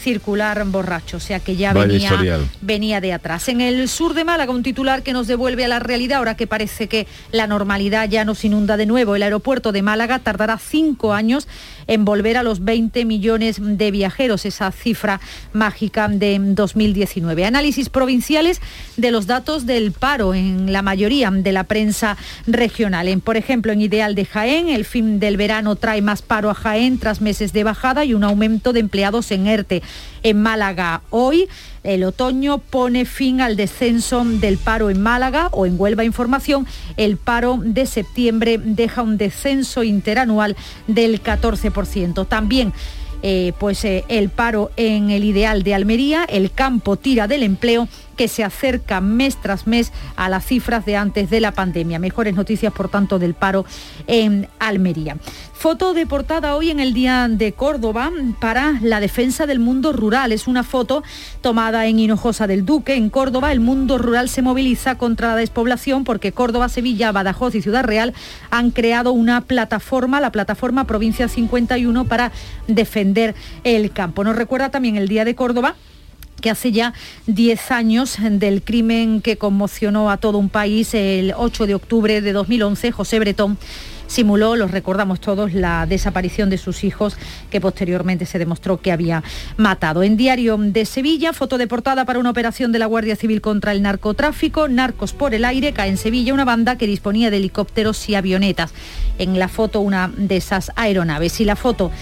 Circular borracho, o sea que ya Vaya venía, historial. venía de atrás. En el sur de Málaga, un titular que nos devuelve a la realidad, ahora que parece que la normalidad ya nos inunda de nuevo. El aeropuerto de Málaga tardará cinco años en volver a los 20 millones de viajeros, esa cifra mágica de 2019. Análisis provinciales de los datos del paro en la mayoría de la prensa regional. En, por ejemplo, en Ideal de Jaén, el fin del verano trae más paro a Jaén tras meses de bajada y un aumento de empleados en ERTE. En Málaga hoy, el otoño pone fin al descenso del paro en Málaga o en Huelva Información. El paro de septiembre deja un descenso interanual del 14%. También eh, pues eh, el paro en el ideal de Almería, el campo tira del empleo que se acerca mes tras mes a las cifras de antes de la pandemia. Mejores noticias, por tanto, del paro en Almería. Foto de portada hoy en el Día de Córdoba para la defensa del mundo rural. Es una foto tomada en Hinojosa del Duque, en Córdoba. El mundo rural se moviliza contra la despoblación porque Córdoba, Sevilla, Badajoz y Ciudad Real han creado una plataforma, la plataforma Provincia 51, para defender el campo. Nos recuerda también el Día de Córdoba que hace ya 10 años del crimen que conmocionó a todo un país el 8 de octubre de 2011, José Bretón simuló, los recordamos todos, la desaparición de sus hijos que posteriormente se demostró que había matado. En Diario de Sevilla, foto de portada para una operación de la Guardia Civil contra el narcotráfico, Narcos por el aire, cae en Sevilla una banda que disponía de helicópteros y avionetas. En la foto una de esas aeronaves y la foto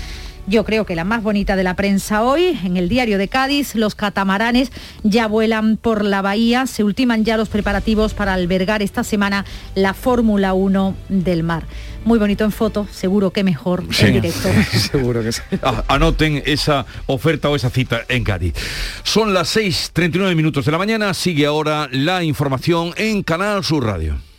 yo creo que la más bonita de la prensa hoy, en el diario de Cádiz, los catamaranes ya vuelan por la bahía, se ultiman ya los preparativos para albergar esta semana la Fórmula 1 del mar. Muy bonito en foto, seguro que mejor Sí. en directo. [laughs] Seguro que sí. Ah, Anoten esa oferta o esa cita en Cádiz. Son las 6.39 minutos de la mañana, sigue ahora la información en Canal Sur Radio.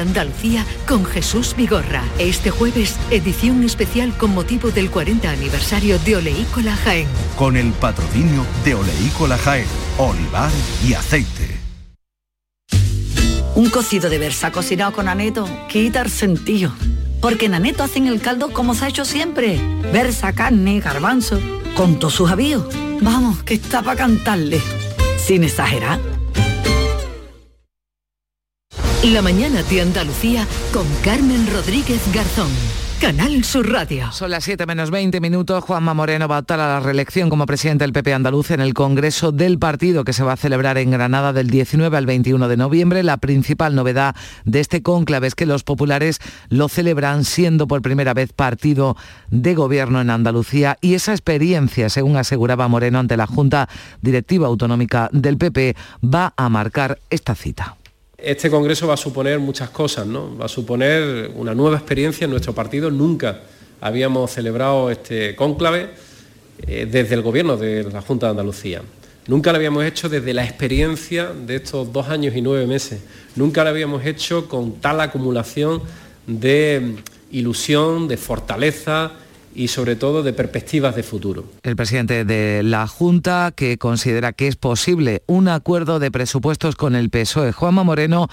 Andalucía con Jesús Vigorra. Este jueves, edición especial con motivo del 40 aniversario de Oleícola Jaén. Con el patrocinio de Oleícola Jaén, olivar y aceite. Un cocido de versa cocinado con aneto quita el sentido. Porque en aneto hacen el caldo como se ha hecho siempre. Versa, carne, garbanzo, con todos sus avíos. Vamos, que está para cantarle. Sin exagerar. La mañana de Andalucía con Carmen Rodríguez Garzón. Canal Sur Radio. Son las 7 menos 20 minutos. Juanma Moreno va a optar a la reelección como presidente del PP andaluz en el Congreso del Partido que se va a celebrar en Granada del 19 al 21 de noviembre. La principal novedad de este cónclave es que los populares lo celebran siendo por primera vez partido de gobierno en Andalucía y esa experiencia, según aseguraba Moreno ante la Junta Directiva Autonómica del PP, va a marcar esta cita. Este Congreso va a suponer muchas cosas, ¿no? Va a suponer una nueva experiencia en nuestro partido. Nunca habíamos celebrado este cónclave eh, desde el Gobierno de la Junta de Andalucía. Nunca lo habíamos hecho desde la experiencia de estos dos años y nueve meses. Nunca lo habíamos hecho con tal acumulación de ilusión, de fortaleza, y sobre todo de perspectivas de futuro. El presidente de la Junta, que considera que es posible un acuerdo de presupuestos con el PSOE, Juanma Moreno,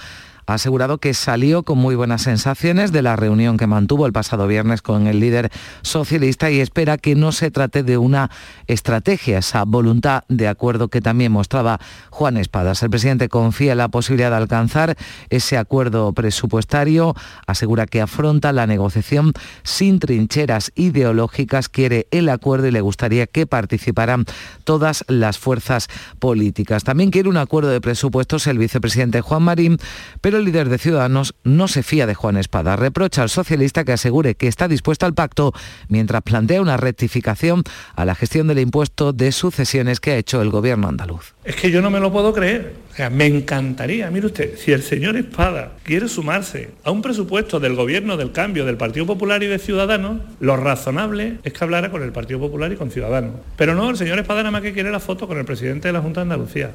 ha asegurado que salió con muy buenas sensaciones de la reunión que mantuvo el pasado viernes con el líder socialista y espera que no se trate de una estrategia, esa voluntad de acuerdo que también mostraba Juan Espadas. El presidente confía en la posibilidad de alcanzar ese acuerdo presupuestario, asegura que afronta la negociación sin trincheras ideológicas, quiere el acuerdo y le gustaría que participaran todas las fuerzas políticas. También quiere un acuerdo de presupuestos el vicepresidente Juan Marín, pero el líder de Ciudadanos no se fía de Juan Espada. Reprocha al socialista que asegure que está dispuesto al pacto mientras plantea una rectificación a la gestión del impuesto de sucesiones que ha hecho el gobierno andaluz. Es que yo no me lo puedo creer. Me encantaría, mire usted, si el señor Espada quiere sumarse a un presupuesto del gobierno del cambio del Partido Popular y de Ciudadanos, lo razonable es que hablara con el Partido Popular y con Ciudadanos. Pero no, el señor Espada nada más que quiere la foto con el presidente de la Junta de Andalucía.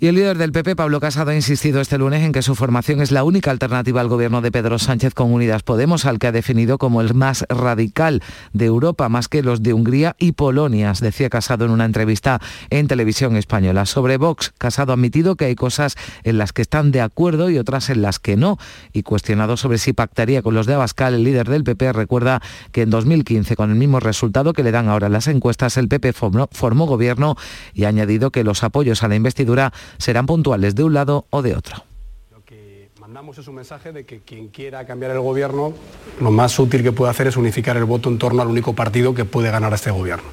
Y el líder del PP, Pablo Casado, ha insistido este lunes en que su formación es la única alternativa al gobierno de Pedro Sánchez con Unidas Podemos, al que ha definido como el más radical de Europa, más que los de Hungría y Polonia, decía Casado en una entrevista en televisión española. Sobre Vox, Casado ha admitido que hay cosas en las que están de acuerdo y otras en las que no. Y cuestionado sobre si pactaría con los de Abascal, el líder del PP recuerda que en 2015, con el mismo resultado que le dan ahora las encuestas, el PP formó, gobierno y ha añadido que los apoyos a la investidura serán puntuales de un lado o de otro. Lo que mandamos es un mensaje de que quien quiera cambiar el gobierno, lo más útil que puede hacer es unificar el voto en torno al único partido que puede ganar a este gobierno.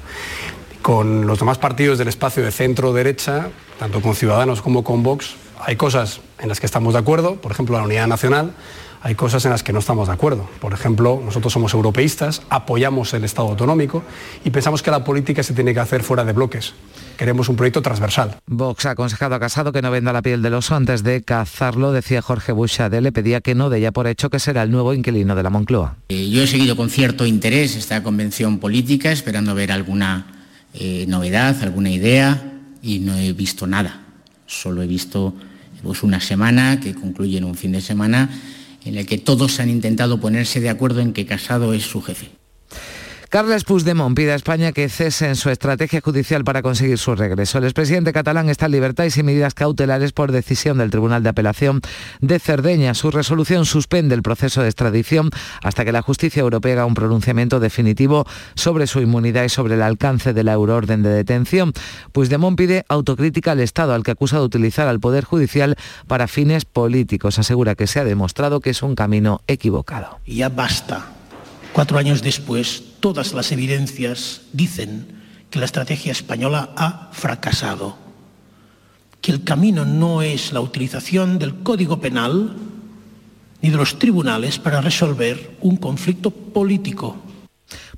Con los demás partidos del espacio de centro-derecha, tanto con Ciudadanos como con Vox, hay cosas en las que estamos de acuerdo, por ejemplo la unidad nacional, hay cosas en las que no estamos de acuerdo. Por ejemplo, nosotros somos europeístas, apoyamos el Estado autonómico y pensamos que la política se tiene que hacer fuera de bloques. Queremos un proyecto transversal. Vox ha aconsejado a Casado que no venda la piel del oso antes de cazarlo, decía Jorge Bushade, le pedía que no de ya por hecho que será el nuevo inquilino de la Moncloa. Eh, yo he seguido con cierto interés esta convención política, esperando ver alguna eh, novedad, alguna idea, y no he visto nada. Solo he visto pues, una semana que concluye en un fin de semana en el que todos han intentado ponerse de acuerdo en que Casado es su jefe. Carles Puigdemont pide a España que cese en su estrategia judicial para conseguir su regreso. El expresidente catalán está en libertad y sin medidas cautelares por decisión del Tribunal de Apelación de Cerdeña. Su resolución suspende el proceso de extradición hasta que la justicia europea haga un pronunciamiento definitivo sobre su inmunidad y sobre el alcance de la euroorden de detención. Puigdemont pide autocrítica al Estado al que acusa de utilizar al Poder Judicial para fines políticos. Asegura que se ha demostrado que es un camino equivocado. Ya basta. Cuatro años después, todas las evidencias dicen que la estrategia española ha fracasado, que el camino no es la utilización del Código Penal ni de los tribunales para resolver un conflicto político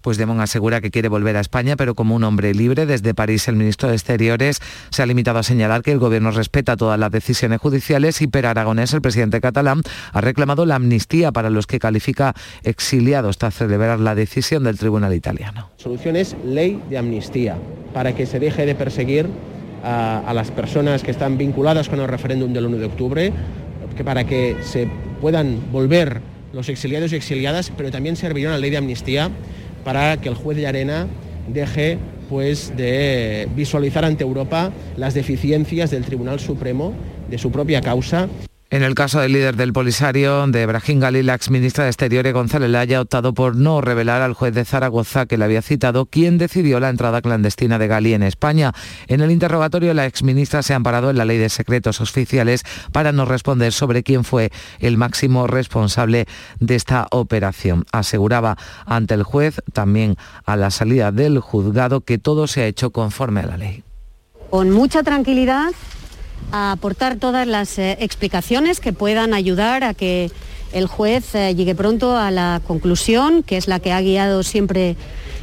pues Demón asegura que quiere volver a España, pero como un hombre libre. Desde París, el ministro de Exteriores se ha limitado a señalar que el gobierno respeta todas las decisiones judiciales y Per Aragonés, el presidente catalán, ha reclamado la amnistía para los que califica exiliados tras celebrar la decisión del tribunal italiano. La solución es ley de amnistía, para que se deje de perseguir a, las personas que están vinculadas con el referéndum del 1 de octubre, para que se puedan volver los exiliados y exiliadas, pero también serviría una ley de amnistía para que el juez de arena deje pues, de visualizar ante Europa las deficiencias del Tribunal Supremo de su propia causa. En el caso del líder del Polisario, de Brahim Gali, la exministra de Exteriores González Laya ha optado por no revelar al juez de Zaragoza que le había citado quién decidió la entrada clandestina de Gali en España. En el interrogatorio, la exministra se ha amparado en la ley de secretos oficiales para no responder sobre quién fue el máximo responsable de esta operación. Aseguraba ante el juez, también a la salida del juzgado, que todo se ha hecho conforme a la ley. Con mucha tranquilidad a aportar todas las eh, explicaciones que puedan ayudar a que el juez eh, llegue pronto a la conclusión, que es la que ha guiado siempre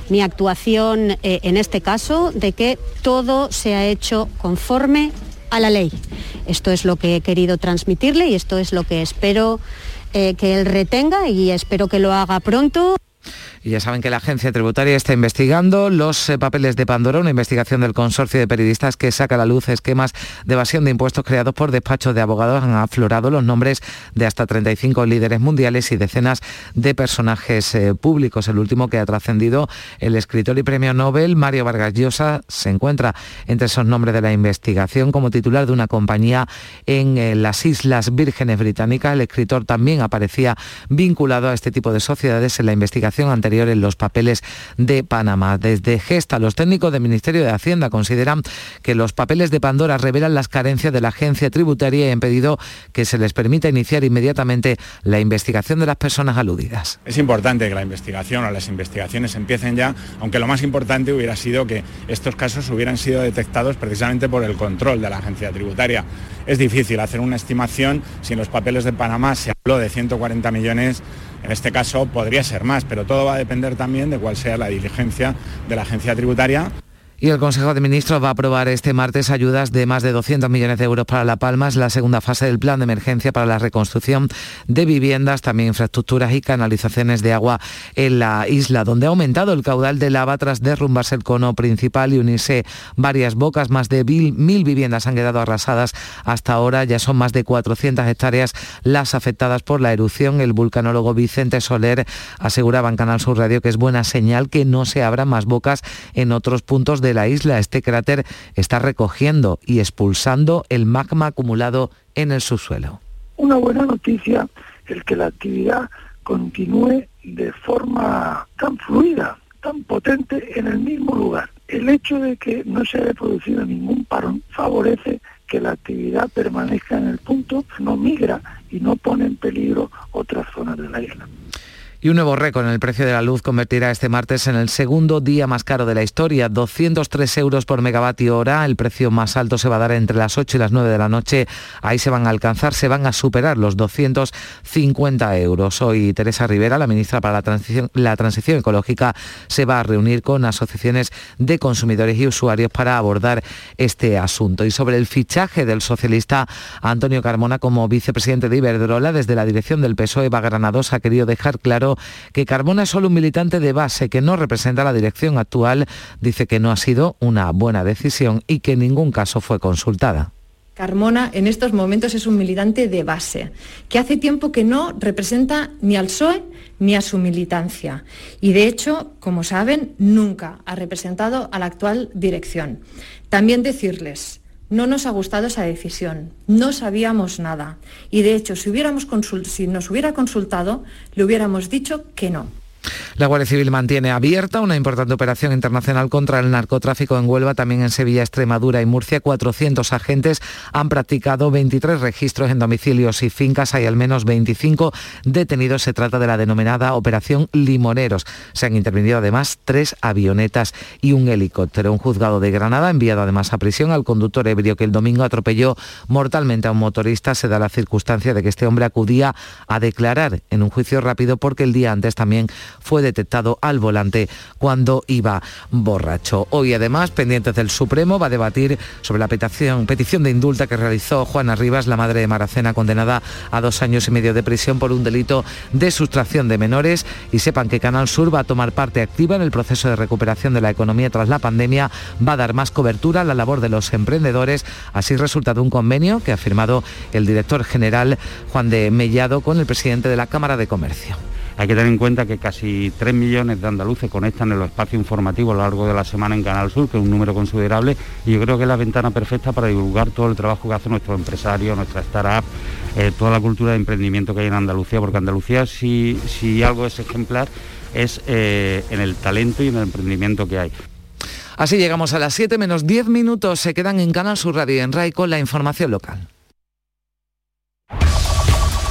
mi actuación eh, en este caso, de que todo se ha hecho conforme a la ley. Esto es lo que he querido transmitirle y esto es lo que espero que él retenga y espero que lo haga pronto. Y ya saben que la agencia tributaria está investigando los eh, papeles de Pandora, una investigación del consorcio de periodistas que saca a la luz esquemas de evasión de impuestos creados por despachos de abogados. Han aflorado los nombres de hasta 35 líderes mundiales y decenas de personajes eh, públicos. El último que ha trascendido, el escritor y premio Nobel Mario Vargas Llosa, se encuentra entre esos nombres de la investigación como titular de una compañía en eh, las Islas Vírgenes Británicas. El escritor también aparecía vinculado a este tipo de sociedades en la investigación anterior en los papeles de Panamá. Desde Gesta, los técnicos del Ministerio de Hacienda consideran que los papeles de Pandora revelan las carencias de la agencia tributaria y han pedido que se les permita iniciar inmediatamente la investigación de las personas aludidas. Es importante que la investigación o las investigaciones empiecen ya, aunque lo más importante hubiera sido que estos casos hubieran sido detectados precisamente por el control de la agencia tributaria. Es difícil hacer una estimación si en los papeles de Panamá se habló de 140 millones en este caso podría ser más, pero todo va a depender también de cuál sea la diligencia de la agencia tributaria y el Consejo de Ministros va a aprobar este martes ayudas de más de 200 millones de euros para La Palma. Es la segunda fase del plan de emergencia para la reconstrucción de viviendas, también infraestructuras y canalizaciones de agua en la isla, donde ha aumentado el caudal de lava tras derrumbarse el cono principal y unirse varias bocas. Más de mil viviendas han quedado arrasadas hasta ahora. Ya son más de 400 hectáreas las afectadas por la erupción. El vulcanólogo Vicente Soler aseguraba en Canal Sur Radio que es buena señal que no se abran más bocas en otros puntos de la isla. Este cráter está recogiendo y expulsando el magma acumulado en el subsuelo. Una buena noticia es que la actividad continúe de forma tan fluida, tan potente en el mismo lugar. El hecho de que no se haya producido ningún parón favorece que la actividad permanezca en el punto, no migra y no pone en peligro otras zonas de la isla. Y un nuevo récord en el precio de la luz convertirá este martes en el segundo día más caro de la historia, 203 euros por megavatio hora. El precio más alto se va a dar entre las 8 y las 9 de la noche. Ahí se van a alcanzar, se van a superar los 250 euros. Hoy Teresa Rivera, la ministra para la transición, la transición ecológica, se va a reunir con asociaciones de consumidores y usuarios para abordar este asunto. Y sobre el fichaje del socialista Antonio Carmona como vicepresidente de Iberdrola, desde la dirección del PSOE, Eva Granados ha querido dejar claro que Carmona es solo un militante de base que no representa la dirección actual. Dice que no ha sido una buena decisión y que en ningún caso fue consultada. Carmona en estos momentos es un militante de base, que hace tiempo que no representa ni al PSOE ni a su militancia. Y de hecho, como saben, nunca ha representado a la actual dirección. También decirles no nos ha gustado esa decisión, no sabíamos nada y de hecho si, nos hubiera consultado le hubiéramos dicho que no. La Guardia Civil mantiene abierta una importante operación internacional contra el narcotráfico en Huelva, también en Sevilla, Extremadura y Murcia. 400 agentes han practicado 23 registros en domicilios y fincas. Hay al menos 25 detenidos. Se trata de la denominada Operación Limoneros. Se han intervenido además tres avionetas y un helicóptero. Un juzgado de Granada ha enviado además a prisión al conductor ebrio que el domingo atropelló mortalmente a un motorista. Se da la circunstancia de que este hombre acudía a declarar en un juicio rápido porque el día antes también fue detectado al volante cuando iba borracho. Hoy además, pendientes del Supremo, va a debatir sobre la petición, de indulta que realizó Juana Rivas, la madre de Maracena, condenada a dos años y medio de prisión por un delito de sustracción de menores. Y sepan que Canal Sur va a tomar parte activa en el proceso de recuperación de la economía tras la pandemia, va a dar más cobertura a la labor de los emprendedores. Así resulta de un convenio que ha firmado el director general Juan de Mellado con el presidente de la Cámara de Comercio. Hay que tener en cuenta que casi 3 millones de andaluces conectan en los espacios informativos a lo largo de la semana en Canal Sur, que es un número considerable, y yo creo que es la ventana perfecta para divulgar todo el trabajo que hacen nuestros empresarios, nuestra startup, eh, toda la cultura de emprendimiento que hay en Andalucía, porque Andalucía si, algo es ejemplar es eh, en el talento y en el emprendimiento que hay. Así llegamos a las 7 menos 10 minutos. Se quedan en Canal Sur Radio y en RAI con la información local.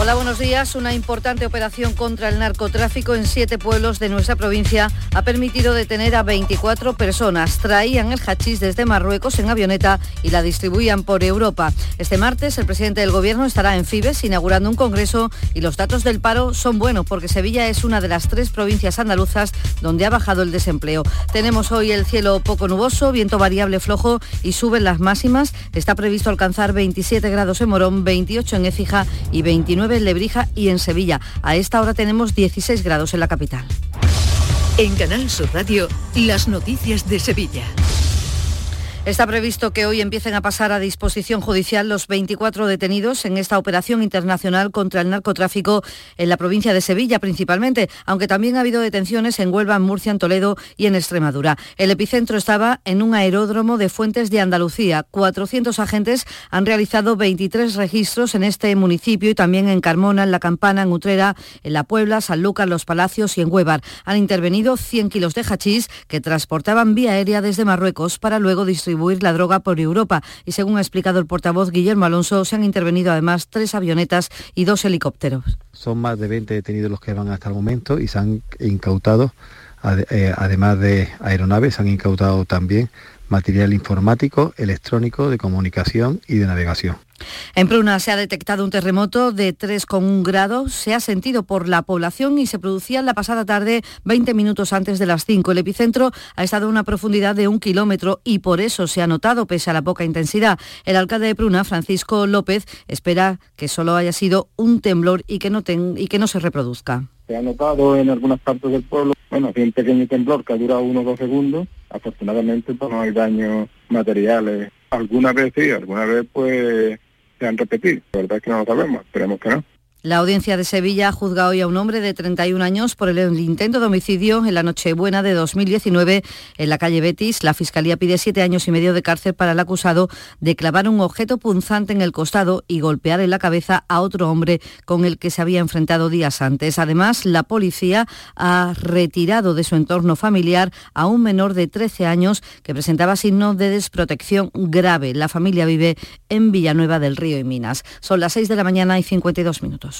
Hola, buenos días. Una importante operación contra el narcotráfico en siete pueblos de nuestra provincia ha permitido detener a 24 personas. Traían el hachís desde Marruecos en avioneta y la distribuían por Europa. Este martes el presidente del gobierno estará en Fibes inaugurando un congreso y los datos del paro son buenos porque Sevilla es una de las tres provincias andaluzas donde ha bajado el desempleo. Tenemos hoy el cielo poco nuboso, viento variable flojo y suben las máximas. Está previsto alcanzar 27 grados en Morón, 28 en Écija y 29 en Lebrija y en Sevilla. A esta hora tenemos 16 grados en la capital. En Canal Sur Radio, las noticias de Sevilla. Está previsto que hoy empiecen a pasar a disposición judicial los 24 detenidos en esta operación internacional contra el narcotráfico en la provincia de Sevilla principalmente, aunque también ha habido detenciones en Huelva, en Murcia, en Toledo y en Extremadura. El epicentro estaba en un aeródromo de Fuentes de Andalucía. 400 agentes han realizado 23 registros en este municipio y también en Carmona, en La Campana, en Utrera, en La Puebla, San Lucas, Los Palacios y en Huevar. Han intervenido 100 kilos de hachís que transportaban vía aérea desde Marruecos para luego distribuir la droga por Europa. Y según ha explicado el portavoz Guillermo Alonso, se han intervenido además tres avionetas y dos helicópteros. Son más de 20 detenidos los que van hasta el momento y se han incautado, eh, además de aeronaves, se han incautado también material informático, electrónico, de comunicación y de navegación. En Pruna se ha detectado un terremoto de 3,1 grados. Se ha sentido por la población y se producía la pasada tarde 20 minutos antes de las 5. El epicentro ha estado a una profundidad de un kilómetro y por eso se ha notado pese a la poca intensidad. El alcalde de Pruna, Francisco López, espera que solo haya sido un temblor y que no, y que no se reproduzca. Se ha notado en algunas partes del pueblo, bueno, un pequeño temblor que ha durado uno o dos segundos. Afortunadamente pues, no hay daños materiales. Alguna vez sí, alguna vez pues se han repetido. La verdad es que no lo sabemos, esperemos que no. La audiencia de Sevilla juzga hoy a un hombre de 31 años por el intento de homicidio en la Nochebuena de 2019 en la calle Betis. La Fiscalía pide siete años y medio de cárcel para el acusado de clavar un objeto punzante en el costado y golpear en la cabeza a otro hombre con el que se había enfrentado días antes. Además, la policía ha retirado de su entorno familiar a un menor de 13 años que presentaba signos de desprotección grave. La familia vive en Villanueva del Río y Minas. Son las 6 de la mañana y 52 minutos.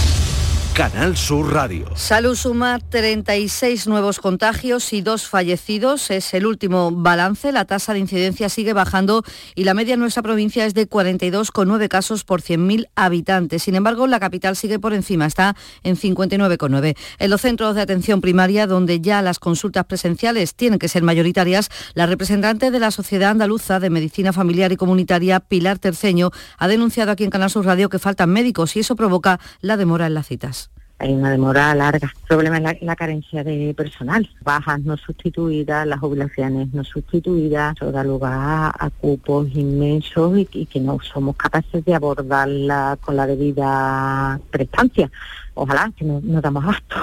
Canal Sur Radio. Salud suma 36 nuevos contagios y dos fallecidos. Es el último balance. La tasa de incidencia sigue bajando y la media en nuestra provincia es de 42,9 casos por 100.000 habitantes. Sin embargo, la capital sigue por encima, está en 59,9. En los centros de atención primaria, donde ya las consultas presenciales tienen que ser mayoritarias, la representante de la Sociedad Andaluza de Medicina Familiar y Comunitaria, Pilar Terceño, ha denunciado aquí en Canal Sur Radio que faltan médicos y eso provoca la demora en las citas hay una demora larga. El problema es la, carencia de personal. Bajas no sustituidas, las jubilaciones no sustituidas, eso da lugar a, cupos inmensos y, que no somos capaces de abordarla con la debida prestancia. Ojalá que no, no damos abasto.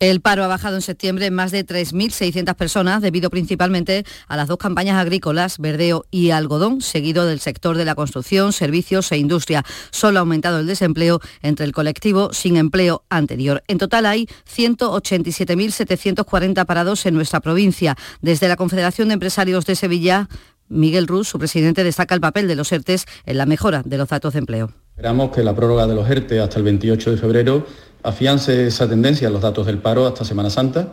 El paro ha bajado en septiembre en más de 3.600 personas debido principalmente a las dos campañas agrícolas, verdeo y algodón, seguido del sector de la construcción, servicios e industria. Solo ha aumentado el desempleo entre el colectivo sin empleo anterior. En total hay 187.740 parados en nuestra provincia. Desde la Confederación de Empresarios de Sevilla, Miguel Ruz, su presidente, destaca el papel de los ERTES en la mejora de los datos de empleo. Esperamos que la prórroga de los ERTE hasta el 28 de febrero afiance esa tendencia en los datos del paro hasta Semana Santa,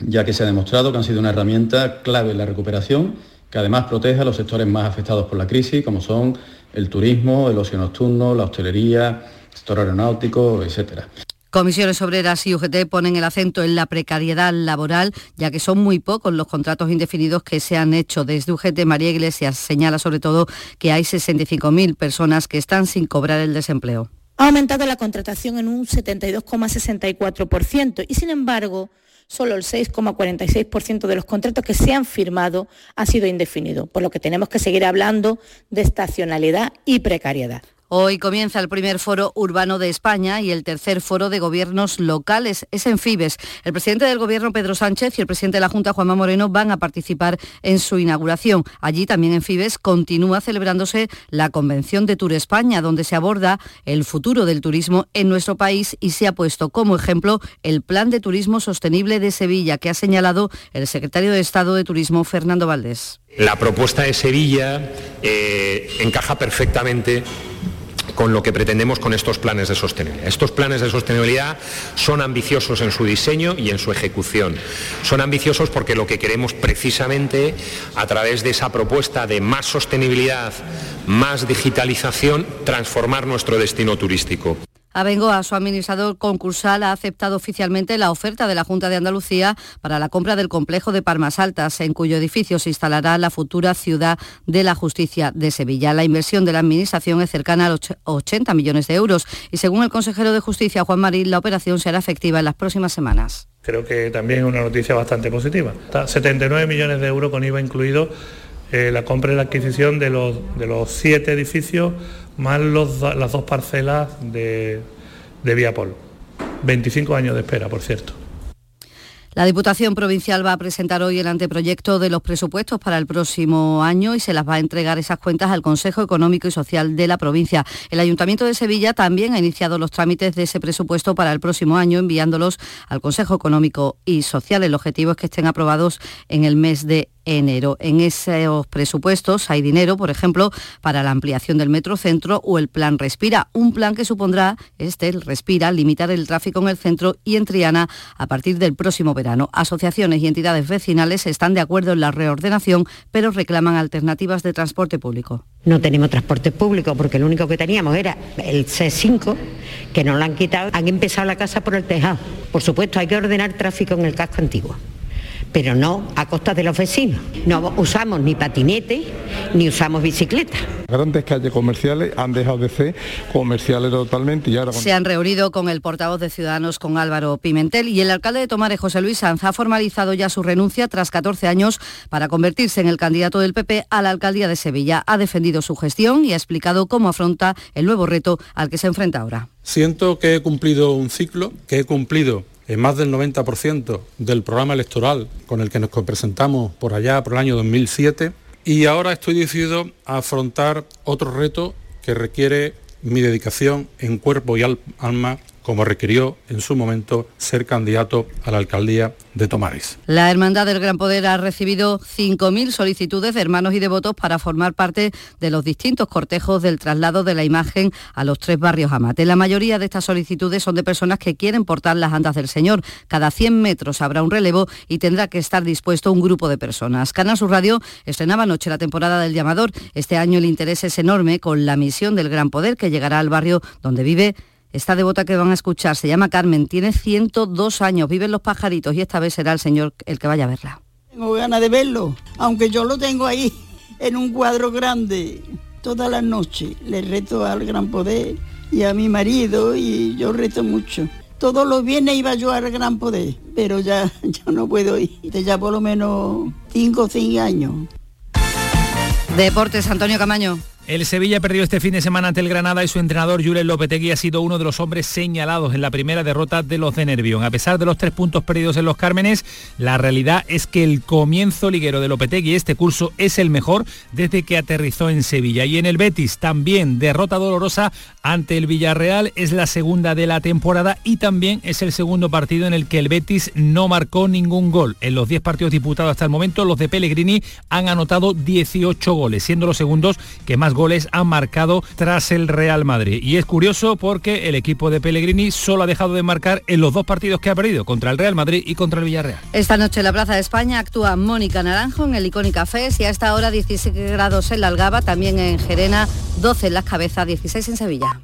ya que se ha demostrado que han sido una herramienta clave en la recuperación, que además protege a los sectores más afectados por la crisis, como son el turismo, el ocio nocturno, la hostelería, el sector aeronáutico, etcétera. Comisiones Obreras y UGT ponen el acento en la precariedad laboral, ya que son muy pocos los contratos indefinidos que se han hecho. Desde UGT, María Iglesias señala sobre todo que hay 65.000 personas que están sin cobrar el desempleo. Ha aumentado la contratación en un 72,64% y sin embargo solo el 6,46% de los contratos que se han firmado han sido indefinidos, por lo que tenemos que seguir hablando de estacionalidad y precariedad. Hoy comienza el primer foro urbano de España y el tercer foro de gobiernos locales. Es en Fibes. El presidente del gobierno, Pedro Sánchez, y el presidente de la Junta, Juanma Moreno, van a participar en su inauguración. Allí también en Fibes continúa celebrándose la Convención de Tour España, donde se aborda el futuro del turismo en nuestro país y se ha puesto como ejemplo el Plan de Turismo Sostenible de Sevilla, que ha señalado el secretario de Estado de Turismo, Fernando Valdés. La propuesta de Sevilla eh, encaja perfectamente con lo que pretendemos con estos planes de sostenibilidad. Estos planes de sostenibilidad son ambiciosos en su diseño y en su ejecución. Son ambiciosos porque lo que queremos precisamente a través de esa propuesta de más sostenibilidad, más digitalización, transformar nuestro destino turístico. Abengoa, su administrador concursal, ha aceptado oficialmente la oferta de la Junta de Andalucía para la compra del complejo de Palmas Altas, en cuyo edificio se instalará la futura ciudad de la justicia de Sevilla. La inversión de la Administración es cercana a los 80 millones de euros y según el consejero de Justicia, Juan Marín, la operación será efectiva en las próximas semanas. Creo que también es una noticia bastante positiva. 79 millones de euros con IVA incluido eh, la compra y la adquisición de los, de los siete edificios más las dos parcelas de, de Viapol. 25 años de espera, por cierto. La Diputación Provincial va a presentar hoy el anteproyecto de los presupuestos para el próximo año y se las va a entregar esas cuentas al Consejo Económico y Social de la provincia. El Ayuntamiento de Sevilla también ha iniciado los trámites de ese presupuesto para el próximo año, enviándolos al Consejo Económico y Social. El objetivo es que estén aprobados en el mes de enero. En esos presupuestos hay dinero, por ejemplo, para la ampliación del metrocentro o el plan Respira, un plan que supondrá, este, el Respira, limitar el tráfico en el centro y en Triana a partir del próximo verano. Asociaciones y entidades vecinales están de acuerdo en la reordenación, pero reclaman alternativas de transporte público. No tenemos transporte público porque lo único que teníamos era el C5, que nos lo han quitado. Han empezado la casa por el tejado. Por supuesto, hay que ordenar tráfico en el casco antiguo pero no a costa de los vecinos. No usamos ni patinete ni usamos bicicleta. Grandes calles comerciales han dejado de ser comerciales totalmente y ahora... Se han reunido con el portavoz de Ciudadanos, con Álvaro Pimentel, y el alcalde de Tomares, José Luis Sanz, ha formalizado ya su renuncia tras 14 años para convertirse en el candidato del PP a la alcaldía de Sevilla. Ha defendido su gestión y ha explicado cómo afronta el nuevo reto al que se enfrenta ahora. Siento que he cumplido un ciclo, que he cumplido en más del 90% del programa electoral con el que nos presentamos por allá, por el año 2007, y ahora estoy decidido a afrontar otro reto que requiere mi dedicación en cuerpo y alma como requirió en su momento ser candidato a la alcaldía de Tomares. La Hermandad del Gran Poder ha recibido 5.000 solicitudes de hermanos y devotos para formar parte de los distintos cortejos del traslado de la imagen a los tres barrios Amate. La mayoría de estas solicitudes son de personas que quieren portar las andas del Señor. Cada 100 metros habrá un relevo y tendrá que estar dispuesto un grupo de personas. Canal Sur Radio estrenaba anoche la temporada del llamador. Este año el interés es enorme con la misión del Gran Poder que llegará al barrio donde vive esta devota que van a escuchar se llama Carmen, tiene 102 años, viven los pajaritos y esta vez será el Señor el que vaya a verla. Tengo ganas de verlo, aunque yo lo tengo ahí en un cuadro grande todas las noches. Le reto al gran poder y a mi marido y yo reto mucho. Todos los viernes iba yo al gran poder, pero ya, [laughs] ya no puedo ir. Ya por lo menos 5 o 6 años. Deportes, Antonio Camaño. El Sevilla perdió este fin de semana ante el Granada y su entrenador Julen Lopetegui ha sido uno de los hombres señalados en la primera derrota de los de Nervión. A pesar de los tres puntos perdidos en los Cármenes, la realidad es que el comienzo liguero de Lopetegui este curso es el mejor desde que aterrizó en Sevilla. Y en el Betis también derrota dolorosa ante el Villarreal, es la segunda de la temporada y también es el segundo partido en el que el Betis no marcó ningún gol. En los 10 partidos disputados hasta el momento, los de Pellegrini han anotado 18 goles, siendo los segundos que más goles han marcado tras el Real Madrid. Y es curioso porque el equipo de Pellegrini solo ha dejado de marcar en los dos partidos que ha perdido, contra el Real Madrid y contra el Villarreal. Esta noche en la Plaza de España actúa Mónica Naranjo en el Icónica Fest y a esta hora 17 grados en la Algaba, también en Gerena, 12 en las cabezas, 16 en Sevilla.